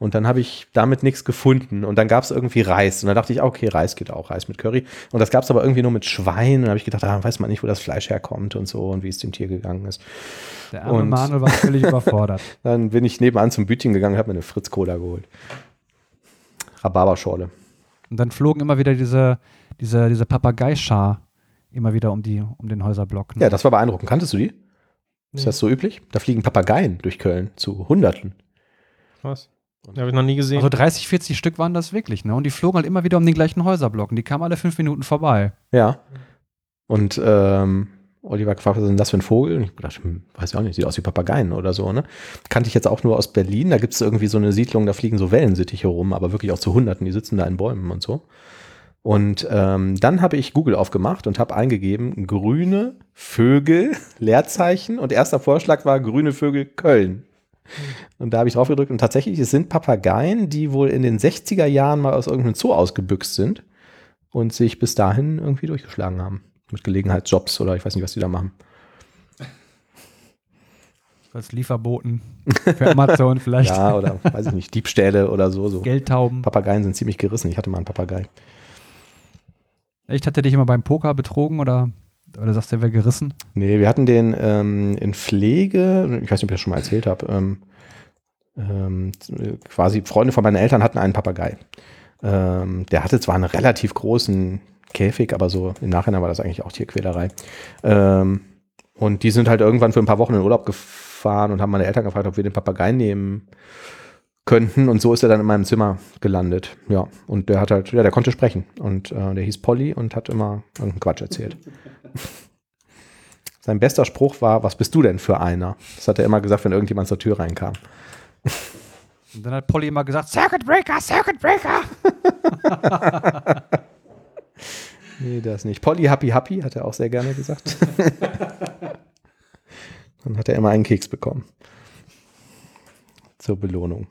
Und dann habe ich damit nichts gefunden. Und dann gab es irgendwie Reis. Und dann dachte ich, ah, okay, Reis geht auch, Reis mit Curry. Und das gab es aber irgendwie nur mit Schwein. Und dann habe ich gedacht, ah, weiß man nicht, wo das Fleisch herkommt und so und wie es dem Tier gegangen ist. Der arme Und- Manuel war völlig überfordert. Dann bin ich nebenan zum Bütchen gegangen und habe mir eine Fritz-Cola geholt. Rhabarberschorle. Und dann flogen immer wieder diese, diese, diese Papageischar immer wieder um, die, um den Häuserblock. ne? Ja, das war beeindruckend. Kanntest du die? Ist Nee. das so üblich? Da fliegen Papageien durch Köln zu Hunderten. Was? Habe ich noch nie gesehen. Also 30, 40 Stück waren das wirklich, ne? Und die flogen halt immer wieder um den gleichen Häuserblock. Und die kamen alle fünf Minuten vorbei. Ja. Und ähm, Oliver gefragt, was ist denn das für ein Vogel? Und ich dachte, hm, weiß ich auch nicht, sieht aus wie Papageien oder so, ne? Kannte ich jetzt auch nur aus Berlin. Da gibt es irgendwie so eine Siedlung, da fliegen so Wellensittiche rum, aber wirklich auch zu Hunderten, die sitzen da in Bäumen und so. Und ähm, dann habe ich Google aufgemacht und habe eingegeben, grüne Vögel, Leerzeichen. Und erster Vorschlag war grüne Vögel Köln. Und da habe ich drauf gedrückt und tatsächlich, es sind Papageien, die wohl in den 60er Jahren mal aus irgendeinem Zoo ausgebüxt sind und sich bis dahin irgendwie durchgeschlagen haben. Mit Gelegenheitsjobs oder ich weiß nicht, was die da machen. Als Lieferboten für Amazon vielleicht. Ja, oder weiß ich nicht, Diebstähle oder so. so. Geldtauben. Papageien sind ziemlich gerissen. Ich hatte mal einen Papagei. Echt, hat er dich immer beim Poker betrogen oder, oder sagst du, er wäre gerissen? Nee, wir hatten den ähm, in Pflege, ich weiß nicht, ob ich das schon mal erzählt habe, ähm, ähm, quasi Freunde von meinen Eltern hatten einen Papagei. Ähm, der hatte zwar einen relativ großen Käfig, aber so im Nachhinein war das eigentlich auch Tierquälerei. Ähm, und die sind halt irgendwann für ein paar Wochen in Urlaub gefahren und haben meine Eltern gefragt, ob wir den Papagei nehmen könnten. Und so ist er dann in meinem Zimmer gelandet. Ja, und der hat halt, ja, der konnte sprechen. Und äh, der hieß Polly und hat immer irgendeinen Quatsch erzählt. Sein bester Spruch war, was bist du denn für einer? Das hat er immer gesagt, wenn irgendjemand zur Tür reinkam. Und dann hat Polly immer gesagt, Circuit Breaker, Circuit Breaker. Nee, das nicht. Polly Happy Happy hat er auch sehr gerne gesagt. Dann hat er immer einen Keks bekommen. Zur Belohnung.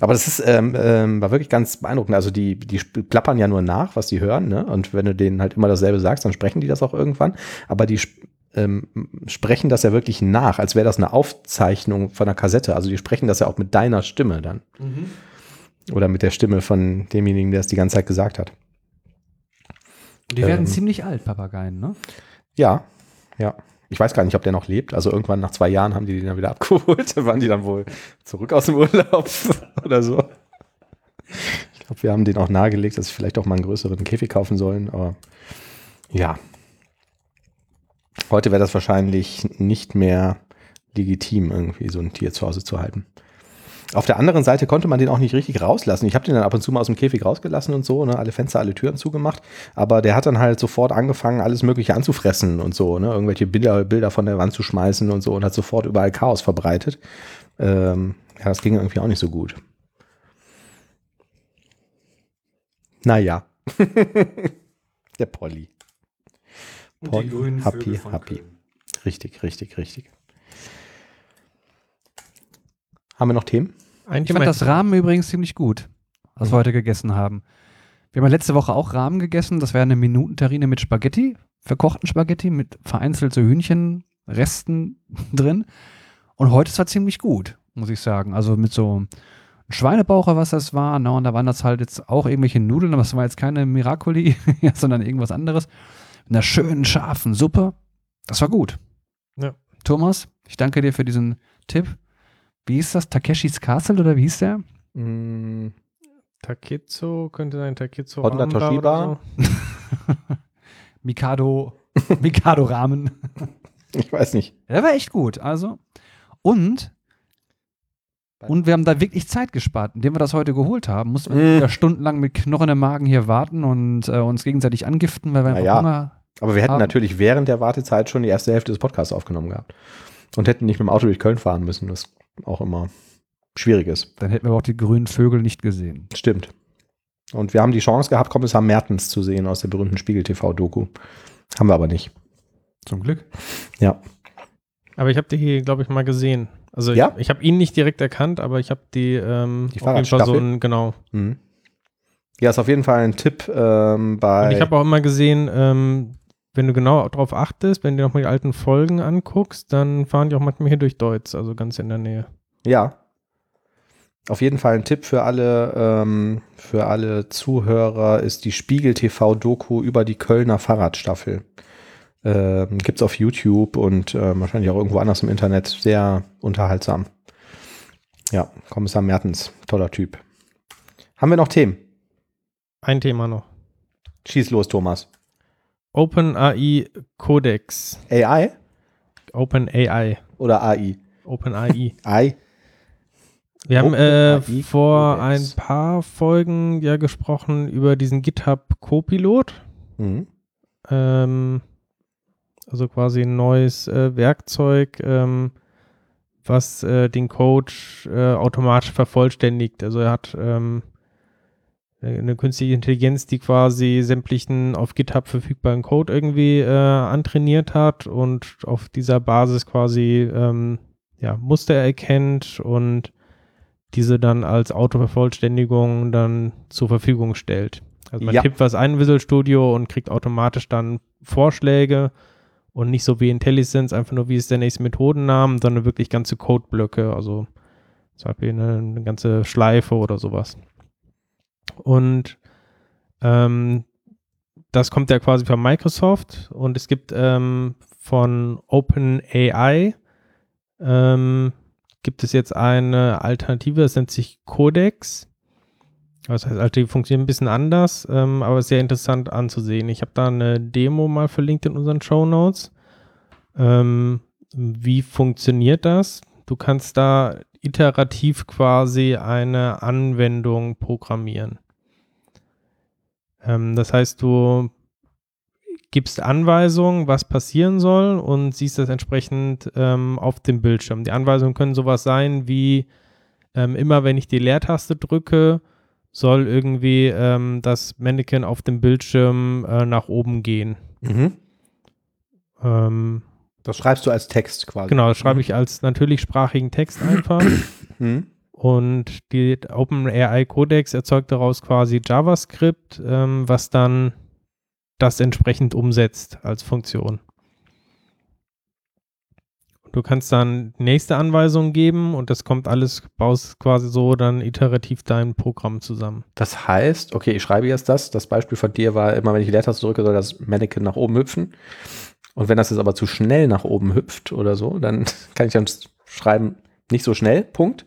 Aber das ist, ähm, ähm, war wirklich ganz beeindruckend. Also die, die plappern ja nur nach, was sie hören, ne? Und wenn du denen halt immer dasselbe sagst, dann sprechen die das auch irgendwann. Aber die ähm, sprechen das ja wirklich nach, als wäre das eine Aufzeichnung von einer Kassette. Also die sprechen das ja auch mit deiner Stimme dann. Oder mit der Stimme von demjenigen, der es die ganze Zeit gesagt hat. Die werden Ähm. ziemlich alt, Papageien, ne? Ja, ja. Ich weiß gar nicht, ob der noch lebt. Also irgendwann nach zwei Jahren haben die den dann wieder abgeholt. Da waren die dann wohl zurück aus dem Urlaub oder so. Ich glaube, wir haben den auch nahegelegt, dass sie vielleicht auch mal einen größeren Käfig kaufen sollen. Aber ja. Heute wäre das wahrscheinlich nicht mehr legitim, irgendwie so ein Tier zu Hause zu halten. Auf der anderen Seite konnte man den auch nicht richtig rauslassen. Ich habe den dann ab und zu mal aus dem Käfig rausgelassen und so, ne? alle Fenster, alle Türen zugemacht. Aber der hat dann halt sofort angefangen, alles Mögliche anzufressen und so, ne? irgendwelche Bilder, Bilder von der Wand zu schmeißen und so und hat sofort überall Chaos verbreitet. Ähm, ja, das ging irgendwie auch nicht so gut. Naja. der Polly. Polly, happy, happy. Richtig, richtig, richtig. Haben wir noch Themen? Ein Ich fand das Rahmen übrigens ziemlich gut, was wir heute gegessen haben. Wir haben ja letzte Woche auch Rahmen gegessen. Das wäre eine Minutenterrine mit Spaghetti, verkochten Spaghetti mit vereinzelt so Hühnchenresten drin. Und heute ist das ziemlich gut, muss ich sagen. Also mit so einem Schweinebauch, oder was das war. Ne? Und da waren das halt jetzt auch irgendwelche Nudeln, aber es war jetzt keine Miracoli, sondern irgendwas anderes. Mit einer schönen, scharfen Suppe. Das war gut. Ja. Thomas, ich danke dir für diesen Tipp. Wie hieß das? Takeshis Castle oder wie hieß der? Mm, Takezo könnte sein Takezo. Honda Amba Toshiba. oder so. Mikado, Mikado Ramen. Ich weiß nicht. Der war echt gut. Also. Und, und wir haben da wirklich Zeit gespart. Indem wir das heute geholt haben, mussten wir Mm. stundenlang mit Knochen im Magen hier warten und äh, uns gegenseitig angiften, weil wir Na einfach ja. Hunger Aber wir hätten Haben- natürlich während der Wartezeit schon die erste Hälfte des Podcasts aufgenommen gehabt. Und hätten nicht mit dem Auto durch Köln fahren müssen, was auch immer schwierig ist. Dann hätten wir aber auch die grünen Vögel nicht gesehen. Stimmt. Und wir haben die Chance gehabt, Kommissar Mertens zu sehen aus der berühmten Spiegel-TV-Doku. Haben wir aber nicht. Zum Glück. Ja. Aber ich habe die hier, glaube ich, mal gesehen. Also Ja? ich, ich habe ihn nicht direkt erkannt, aber ich habe die, ähm, Die ein, genau. Mhm. Ja, ist auf jeden Fall ein Tipp ähm, bei. Und ich habe auch immer gesehen, ähm, wenn du genau darauf achtest, wenn du dir nochmal die alten Folgen anguckst, dann fahren die auch manchmal hier durch Deutz, also ganz in der Nähe. Ja. Auf jeden Fall ein Tipp für alle, ähm, für alle Zuhörer ist die Spiegel TV-Doku über die Kölner Fahrradstaffel. Ähm, Gibt es auf YouTube und äh, wahrscheinlich auch irgendwo anders im Internet. Sehr unterhaltsam. Ja, Kommissar Mertens, toller Typ. Haben wir noch Themen? Ein Thema noch. Schieß los, Thomas. OpenAI Codex. AI OpenAI. oder AI? OpenAI. AI? Wir haben äh, vor ein paar Folgen ja gesprochen über diesen GitHub Copilot. Mhm. Ähm, also quasi ein neues äh, Werkzeug, ähm, was äh, den Code äh, automatisch vervollständigt. Also er hat ähm, eine künstliche Intelligenz, die quasi sämtlichen auf GitHub verfügbaren Code irgendwie äh, antrainiert hat und auf dieser Basis quasi ähm, ja, Muster erkennt und diese dann als Autovervollständigung dann zur Verfügung stellt. Also man Ja. tippt was ein in Visual Studio und kriegt automatisch dann Vorschläge und nicht so wie IntelliSense, einfach nur wie ist der nächste Methodennamen, sondern wirklich ganze Codeblöcke, also zum Beispiel eine, eine ganze Schleife oder sowas. Und ähm, das kommt ja quasi von Microsoft und es gibt ähm, von OpenAI ähm, gibt es jetzt eine Alternative, das nennt sich Codex. Das heißt, also die funktionieren ein bisschen anders, ähm, aber sehr interessant anzusehen. Ich habe da eine Demo mal verlinkt in unseren Show Notes. Ähm, wie funktioniert das? Du kannst da iterativ quasi eine Anwendung programmieren. Ähm, das heißt, du gibst Anweisungen, was passieren soll und siehst das entsprechend ähm, auf dem Bildschirm. Die Anweisungen können sowas sein wie ähm, immer wenn ich die Leertaste drücke, soll irgendwie ähm, das Mannequin auf dem Bildschirm äh, nach oben gehen. Mhm. Das schreibst du als Text quasi. genau, das schreibe ich als natürlichsprachigen Text einfach. Mhm. Und die OpenAI Codex erzeugt daraus quasi JavaScript, ähm, was dann das entsprechend umsetzt als Funktion. Du kannst dann nächste Anweisung geben und das kommt alles, baust quasi so dann iterativ dein Programm zusammen. Das heißt, okay, ich schreibe jetzt das. Das Beispiel von dir war, immer wenn ich die Leertaste drücke, soll das Mannequin nach oben hüpfen. Und wenn das jetzt aber zu schnell nach oben hüpft oder so, dann kann ich dann schreiben, nicht so schnell, Punkt.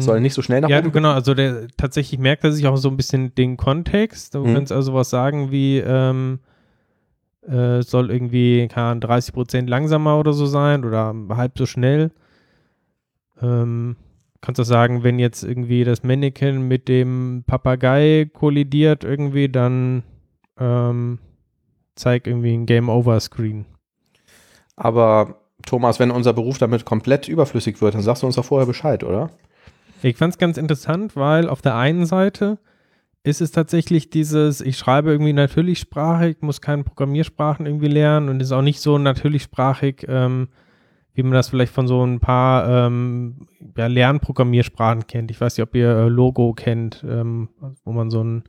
Soll nicht so schnell nach ja, oben genau, also der tatsächlich merkt er sich auch so ein bisschen den Kontext. Du Mhm. kannst also was sagen wie, ähm, äh, soll irgendwie, Ahnung, 30 Prozent langsamer oder so sein oder halb so schnell. Ähm, kannst du sagen, wenn jetzt irgendwie das Mannequin mit dem Papagei kollidiert irgendwie, dann ähm, zeig irgendwie ein Game-Over-Screen. Aber Thomas, wenn unser Beruf damit komplett überflüssig wird, dann sagst du uns doch vorher Bescheid, oder? Ich fand es ganz interessant, weil auf der einen Seite ist es tatsächlich dieses, ich schreibe irgendwie natürlichsprachig, muss keine Programmiersprachen irgendwie lernen und ist auch nicht so natürlichsprachig, ähm, wie man das vielleicht von so ein paar ähm, ja, Lernprogrammiersprachen kennt. Ich weiß nicht, ob ihr äh, Logo kennt, ähm, wo man so ein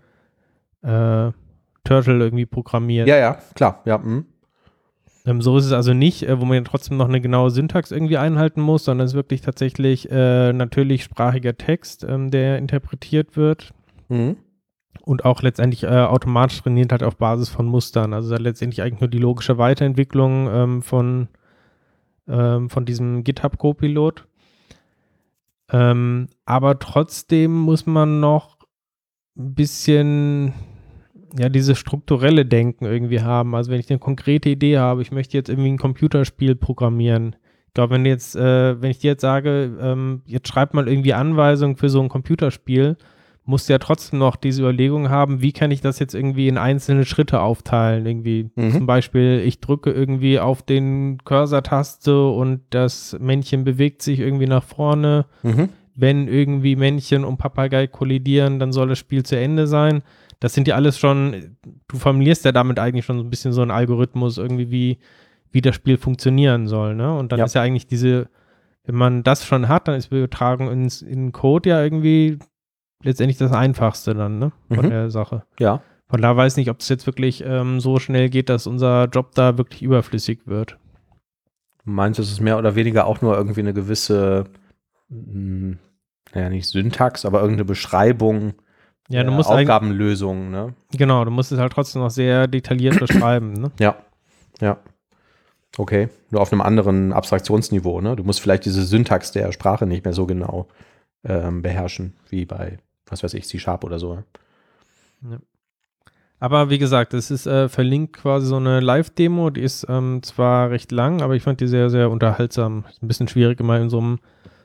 äh, Turtle irgendwie programmiert. Ja, ja, klar. Ja, mhm. Ähm, so ist es also nicht, äh, wo man ja trotzdem noch eine genaue Syntax irgendwie einhalten muss, sondern es ist wirklich tatsächlich äh, natürlich sprachiger Text, ähm, der interpretiert wird Mhm. und auch letztendlich äh, automatisch trainiert halt auf Basis von Mustern. Also letztendlich eigentlich nur die logische Weiterentwicklung ähm, von, ähm, von diesem GitHub-Copilot. Ähm, aber trotzdem muss man noch ein bisschen ja, dieses strukturelle Denken irgendwie haben. Also wenn ich eine konkrete Idee habe, ich möchte jetzt irgendwie ein Computerspiel programmieren. Ich glaube, wenn jetzt, äh, wenn ich dir jetzt sage, ähm, jetzt schreib mal irgendwie Anweisungen für so ein Computerspiel, musst du ja trotzdem noch diese Überlegung haben, wie kann ich das jetzt irgendwie in einzelne Schritte aufteilen? Irgendwie Mhm. zum Beispiel, ich drücke irgendwie auf den Cursor-Taste und das Männchen bewegt sich irgendwie nach vorne. Mhm. Wenn irgendwie Männchen und Papagei kollidieren, dann soll das Spiel zu Ende sein. Das sind ja alles schon, du formulierst ja damit eigentlich schon so ein bisschen so einen Algorithmus, irgendwie wie, wie das Spiel funktionieren soll, ne? Und dann Ja. ist ja eigentlich diese, wenn man das schon hat, dann ist Übertragung ins, in Code ja irgendwie letztendlich das Einfachste dann, ne? Von Mhm. der Sache. Ja. Von da weiß ich nicht, ob es jetzt wirklich ähm, so schnell geht, dass unser Job da wirklich überflüssig wird. Du meinst, es ist mehr oder weniger auch nur irgendwie eine gewisse, mh, naja, nicht Syntax, aber irgendeine Beschreibung Ja, du der musst Aufgabenlösung, ne? genau, du musst es halt trotzdem noch sehr detailliert beschreiben, ne? Ja. Ja. Okay. Nur auf einem anderen Abstraktionsniveau, ne? Du musst vielleicht diese Syntax der Sprache nicht mehr so genau ähm, beherrschen, wie bei, was weiß ich, C-Sharp oder so. Aber wie gesagt, es ist äh, verlinkt quasi so eine Live-Demo, die ist ähm, zwar recht lang, aber ich fand die sehr, sehr unterhaltsam. Ist ein bisschen schwierig, immer in so einem,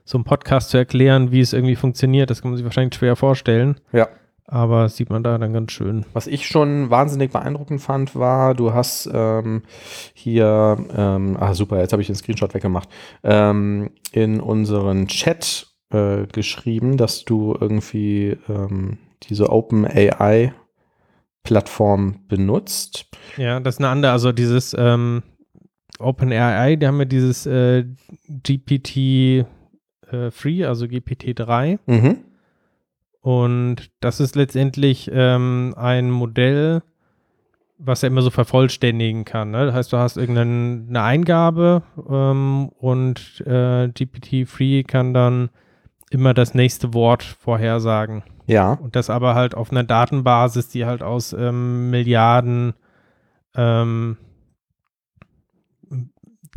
so einem Podcast zu erklären, wie es irgendwie funktioniert. Das kann man sich wahrscheinlich schwer vorstellen. Ja. Aber das sieht man da dann ganz schön. Was ich schon wahnsinnig beeindruckend fand, war, du hast ähm, hier, ähm, ah super, jetzt habe ich den Screenshot weggemacht, ähm, in unseren Chat äh, geschrieben, dass du irgendwie ähm, diese OpenAI-Plattform benutzt. Ja, das ist eine andere, also dieses ähm, OpenAI, die haben ja dieses äh, GPT äh, Free, also GPT-3. Mhm. Und das ist letztendlich ähm, ein Modell, was er immer so vervollständigen kann. Ne? Das heißt, du hast irgendeine Eingabe ähm, und äh, GPT-Free kann dann immer das nächste Wort vorhersagen. Ja. Und das aber halt auf einer Datenbasis, die halt aus ähm, Milliarden ähm,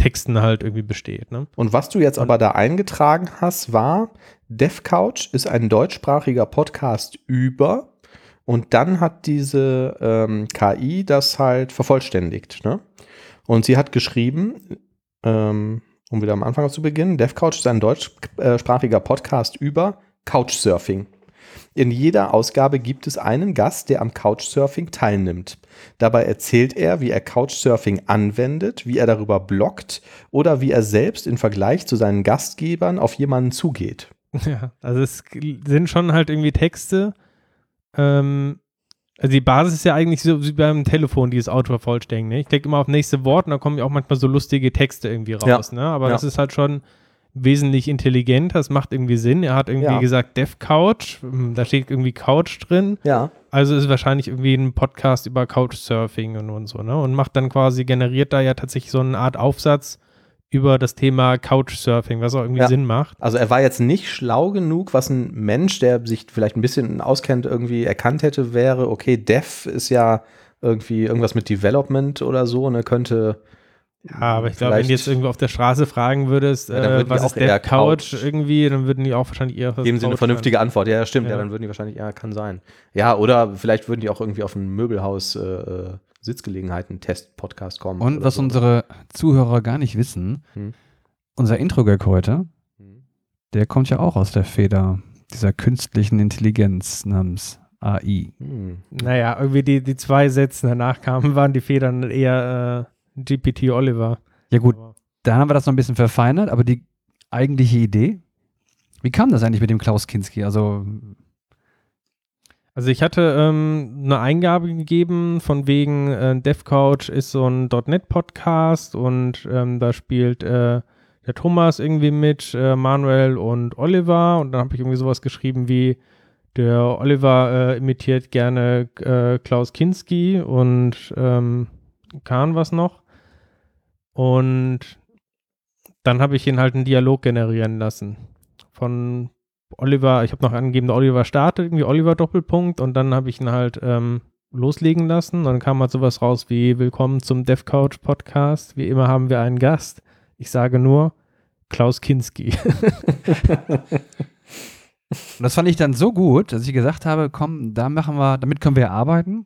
Texten halt irgendwie besteht. Ne? Und was du jetzt aber da eingetragen hast, war, DevCouch ist ein deutschsprachiger Podcast über und dann hat diese ähm, KI das halt vervollständigt. Ne? Und sie hat geschrieben, ähm, um wieder am Anfang zu beginnen, DevCouch ist ein deutschsprachiger Podcast über Couchsurfing. In jeder Ausgabe gibt es einen Gast, der am Couchsurfing teilnimmt. Dabei erzählt er, wie er Couchsurfing anwendet, wie er darüber bloggt oder wie er selbst im Vergleich zu seinen Gastgebern auf jemanden zugeht. Ja, also es sind schon halt irgendwie Texte. Ähm, also die Basis ist ja eigentlich so wie beim Telefon, dieses Auto vervollständigen. Ne? Ich klicke immer auf nächste Wort und da kommen ja auch manchmal so lustige Texte irgendwie raus. Ja. Ne? Aber ja. das ist halt schon wesentlich intelligenter, das macht irgendwie Sinn. Er hat irgendwie ja. gesagt Dev Couch, hm, da steht irgendwie Couch drin. Ja. Also ist wahrscheinlich irgendwie ein Podcast über Couchsurfing und, und so, ne? Und macht dann quasi, generiert da ja tatsächlich so eine Art Aufsatz über das Thema Couchsurfing, was auch irgendwie ja. Sinn macht. Also er war jetzt nicht schlau genug, was ein Mensch, der sich vielleicht ein bisschen auskennt, irgendwie erkannt hätte, wäre, okay, Dev ist ja irgendwie irgendwas mit Development oder so und er könnte ja, aber ich glaube, wenn du jetzt irgendwo auf der Straße fragen würdest, ja, äh, was ist der Couch, Couch, irgendwie, dann würden die auch wahrscheinlich eher Geben sie eine vernünftige haben. Antwort. Ja, stimmt. Ja. ja. dann würden die wahrscheinlich, ja, kann sein. Ja, oder vielleicht würden die auch irgendwie auf ein Möbelhaus äh, äh Sitzgelegenheiten-Test-Podcast kommen. Und was so. unsere Zuhörer gar nicht wissen, hm. unser Intro-Gag heute, hm. der kommt ja auch aus der Feder dieser künstlichen Intelligenz namens AI. Hm. Naja, irgendwie die, die zwei Sätze danach kamen, waren die Federn eher äh, GPT Oliver. Ja gut, da haben wir das noch ein bisschen verfeinert, aber die eigentliche Idee, wie kam das eigentlich mit dem Klaus Kinski? Also also ich hatte ähm, eine Eingabe gegeben von wegen äh, DevCouch ist so ein .NET-Podcast und ähm, da spielt äh, der Thomas irgendwie mit, äh, Manuel und Oliver und dann habe ich irgendwie sowas geschrieben wie der Oliver äh, imitiert gerne äh, Klaus Kinski und ähm, Kahn was noch und dann habe ich ihn halt einen Dialog generieren lassen. Von Oliver, ich habe noch angegeben, der Oliver startet, irgendwie Oliver Doppelpunkt und dann habe ich ihn halt ähm, loslegen lassen. Dann kam halt sowas raus wie Willkommen zum DevCouch Podcast. Wie immer haben wir einen Gast. Ich sage nur Klaus Kinski. Das fand ich dann so gut, dass ich gesagt habe, komm, da machen wir, damit können wir arbeiten.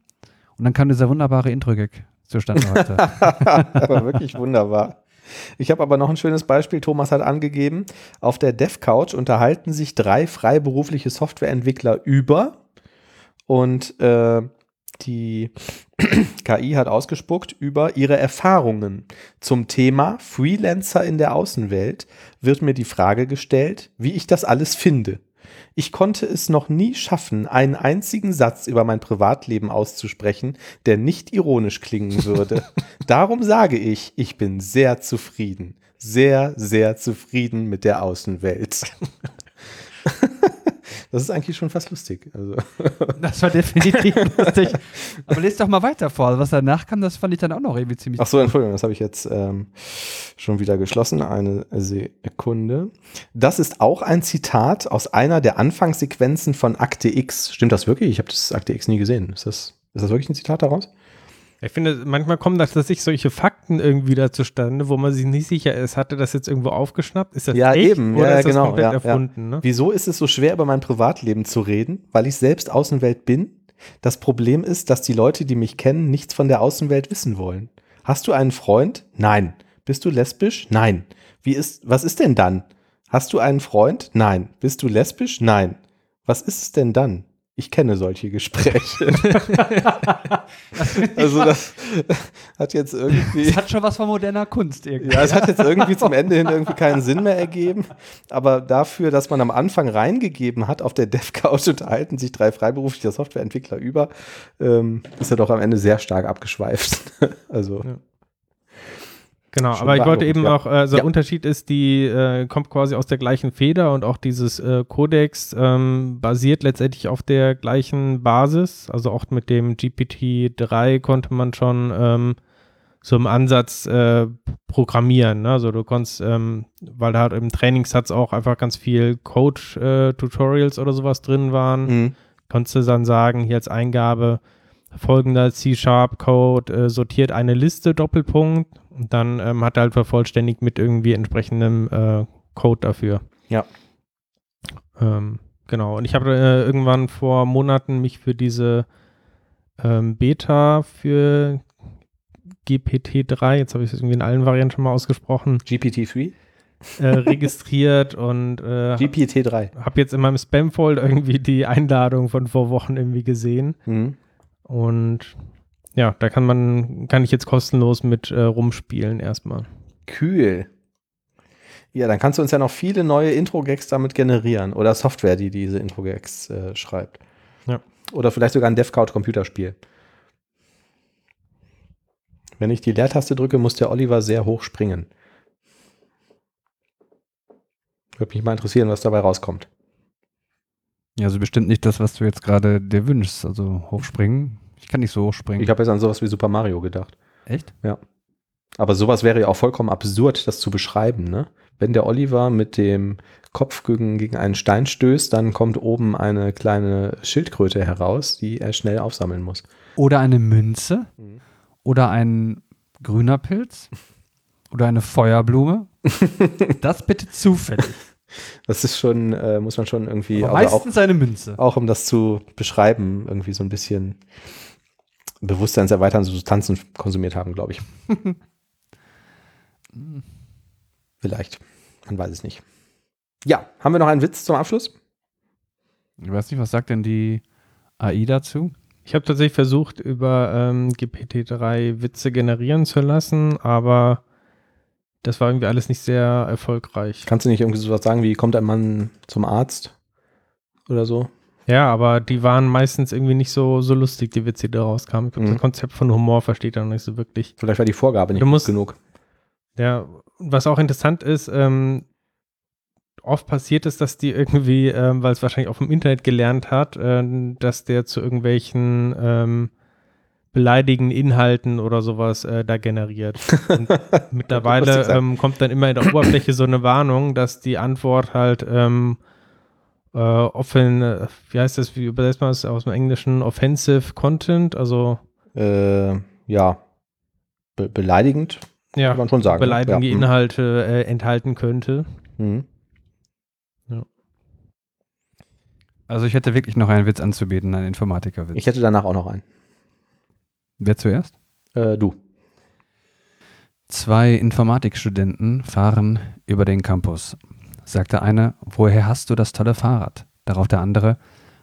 Und dann kam dieser wunderbare Intro-Gag zustande heute. aber wirklich wunderbar. Ich habe aber noch ein schönes Beispiel. Thomas hat angegeben, auf der DevCouch unterhalten sich drei freiberufliche Softwareentwickler über und äh, die KI hat ausgespuckt über ihre Erfahrungen. Zum Thema Freelancer in der Außenwelt wird mir die Frage gestellt, wie ich das alles finde. Ich konnte es noch nie schaffen, einen einzigen Satz über mein Privatleben auszusprechen, der nicht ironisch klingen würde. Darum sage ich, ich bin sehr zufrieden. Sehr, sehr zufrieden mit der Außenwelt. Das ist eigentlich schon fast lustig. Also. Das war definitiv lustig. Aber lest doch mal weiter vor. Was danach kam, das fand ich dann auch noch irgendwie ziemlich Ach so, Entschuldigung, das habe ich jetzt ähm, schon wieder geschlossen. Eine Sekunde. Das ist auch ein Zitat aus einer der Anfangssequenzen von Akte X. Stimmt das wirklich? Ich habe das Akte X nie gesehen. Ist das, ist das wirklich ein Zitat daraus? Ich finde, manchmal kommen tatsächlich solche Fakten irgendwie da zustande, wo man sich nicht sicher ist, hatte das jetzt irgendwo aufgeschnappt? Ist das ja, echt eben. oder ja, ist das genau, komplett ja, erfunden? Ja. Ne? Wieso ist es so schwer, über mein Privatleben zu reden? Weil ich selbst Außenwelt bin? Das Problem ist, dass die Leute, die mich kennen, nichts von der Außenwelt wissen wollen. Hast du einen Freund? Nein. Bist du lesbisch? Nein. Wie ist, was ist denn dann? Hast du einen Freund? Nein. Bist du lesbisch? Nein. Was ist es denn dann? Ich kenne solche Gespräche. also das hat jetzt irgendwie. Es hat schon was von moderner Kunst irgendwie. Ja, es hat jetzt irgendwie zum Ende hin irgendwie keinen Sinn mehr ergeben. Aber dafür, dass man am Anfang reingegeben hat, auf der DevCouch unterhalten sich drei freiberufliche Softwareentwickler über, ähm, ist er doch am Ende sehr stark abgeschweift. also. Ja. Genau, aber ich wollte eben ja. auch, also ja. der Unterschied ist, die äh, kommt quasi aus der gleichen Feder und auch dieses äh, Codex ähm, basiert letztendlich auf der gleichen Basis. Also auch mit dem GPT-3 konnte man schon ähm, so im Ansatz äh, programmieren. Ne? Also du konntest, ähm, weil da halt im Trainingssatz auch einfach ganz viel Code-Tutorials oder sowas drin waren, mhm. konntest du dann sagen, hier als Eingabe, folgender C-Sharp-Code äh, sortiert eine Liste, Doppelpunkt. Und dann ähm, hat er halt vervollständigt mit irgendwie entsprechendem äh, Code dafür. Ja. Ähm, genau. Und ich habe äh, irgendwann vor Monaten mich für diese ähm, Beta für GPT-3, jetzt habe ich es irgendwie in allen Varianten schon mal ausgesprochen, GPT-3? äh, registriert und äh, GPT-3. habe jetzt in meinem Spam-Folder irgendwie die Einladung von vor Wochen irgendwie gesehen. Mhm. Und ja, da kann man, kann ich jetzt kostenlos mit äh, rumspielen erstmal. Kühl. Ja, dann kannst du uns ja noch viele neue Intro-Gags damit generieren. Oder Software, die diese Intro-Gags äh, schreibt. Ja. Oder vielleicht sogar ein DevCloud-Computerspiel. Wenn ich die Leertaste drücke, muss der Oliver sehr hoch springen. Würde mich mal interessieren, was dabei rauskommt. Ja, also bestimmt nicht das, was du jetzt gerade dir wünschst. Also hochspringen. Ich kann nicht so hochspringen. Ich habe jetzt an sowas wie Super Mario gedacht. Echt? Aber sowas wäre ja auch vollkommen absurd, das zu beschreiben, ne? Wenn der Oliver mit dem Kopf gegen, gegen einen Stein stößt, dann kommt oben eine kleine Schildkröte heraus, die er schnell aufsammeln muss. Oder eine Münze. Mhm. Oder ein grüner Pilz. Oder eine Feuerblume. das bitte zufällig. Das ist schon, äh, muss man schon irgendwie, Aber also auch, meistens eine Münze. auch um das zu beschreiben, irgendwie so ein bisschen bewusstseinserweiternde Substanzen konsumiert haben, glaube ich. Vielleicht. Man weiß es nicht. Ja, haben wir noch einen Witz zum Abschluss? Ich weiß nicht, was sagt denn die AI dazu? Ich habe tatsächlich versucht, über ähm, GPT-3 Witze generieren zu lassen, aber das war irgendwie alles nicht sehr erfolgreich. Kannst du nicht irgendwie sowas sagen wie, kommt ein Mann zum Arzt oder so? Ja, aber die waren meistens irgendwie nicht so, so lustig, die Witze, die da rauskamen. Ich glaube, Mhm. das Konzept von Humor versteht er noch nicht so wirklich. Vielleicht war die Vorgabe nicht musst- genug. Ja, was auch interessant ist, ähm, oft passiert es, dass die irgendwie, ähm, weil es wahrscheinlich auch vom Internet gelernt hat, ähm, dass der zu irgendwelchen ähm, beleidigenden Inhalten oder sowas äh, da generiert. Mittlerweile ähm, kommt dann immer in der Oberfläche so eine Warnung, dass die Antwort halt ähm, äh, offen, äh, wie heißt das, wie übersetzt man das aus dem Englischen, offensive Content, also Äh, ja, Be beleidigend, ja, kann man schon sagen. ne? beleidigende ja. hm. Inhalte äh, enthalten könnte. Mhm. Also ich hätte wirklich noch einen Witz anzubieten, einen Informatikerwitz. Ich hätte danach auch noch einen. Wer zuerst? Äh, du. Zwei Informatikstudenten fahren über den Campus. Sagt der eine, woher hast du das tolle Fahrrad? Darauf der andere,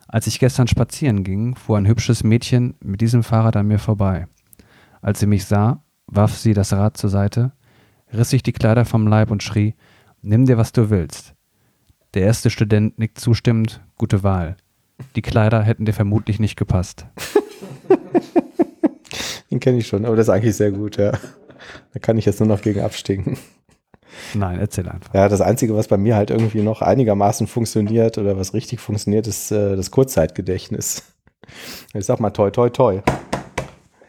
als ich gestern spazieren ging, fuhr ein hübsches Mädchen mit diesem Fahrrad an mir vorbei. Als sie mich sah, warf sie das Rad zur Seite, riss sich die Kleider vom Leib und schrie, nimm dir, was du willst. Der erste Student nickt zustimmend, gute Wahl. Die Kleider hätten dir vermutlich nicht gepasst. Den kenne ich schon, aber das ist eigentlich sehr gut, ja. Da kann ich jetzt nur noch gegen abstinken. Nein, erzähl einfach. Ja, das Einzige, was bei mir halt irgendwie noch einigermaßen funktioniert oder was richtig funktioniert, ist äh, das Kurzzeitgedächtnis. Ich sag mal toi, toi, toi.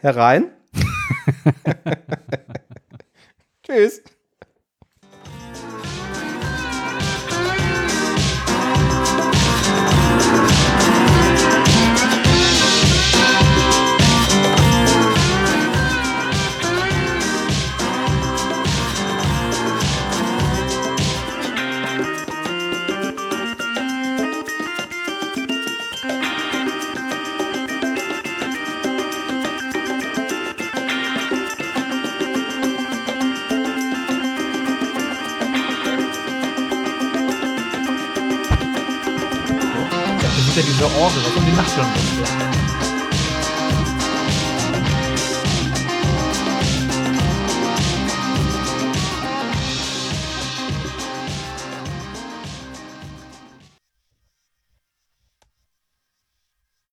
Herein. Tschüss. Das ist ja diese Orgel, was um die Nacht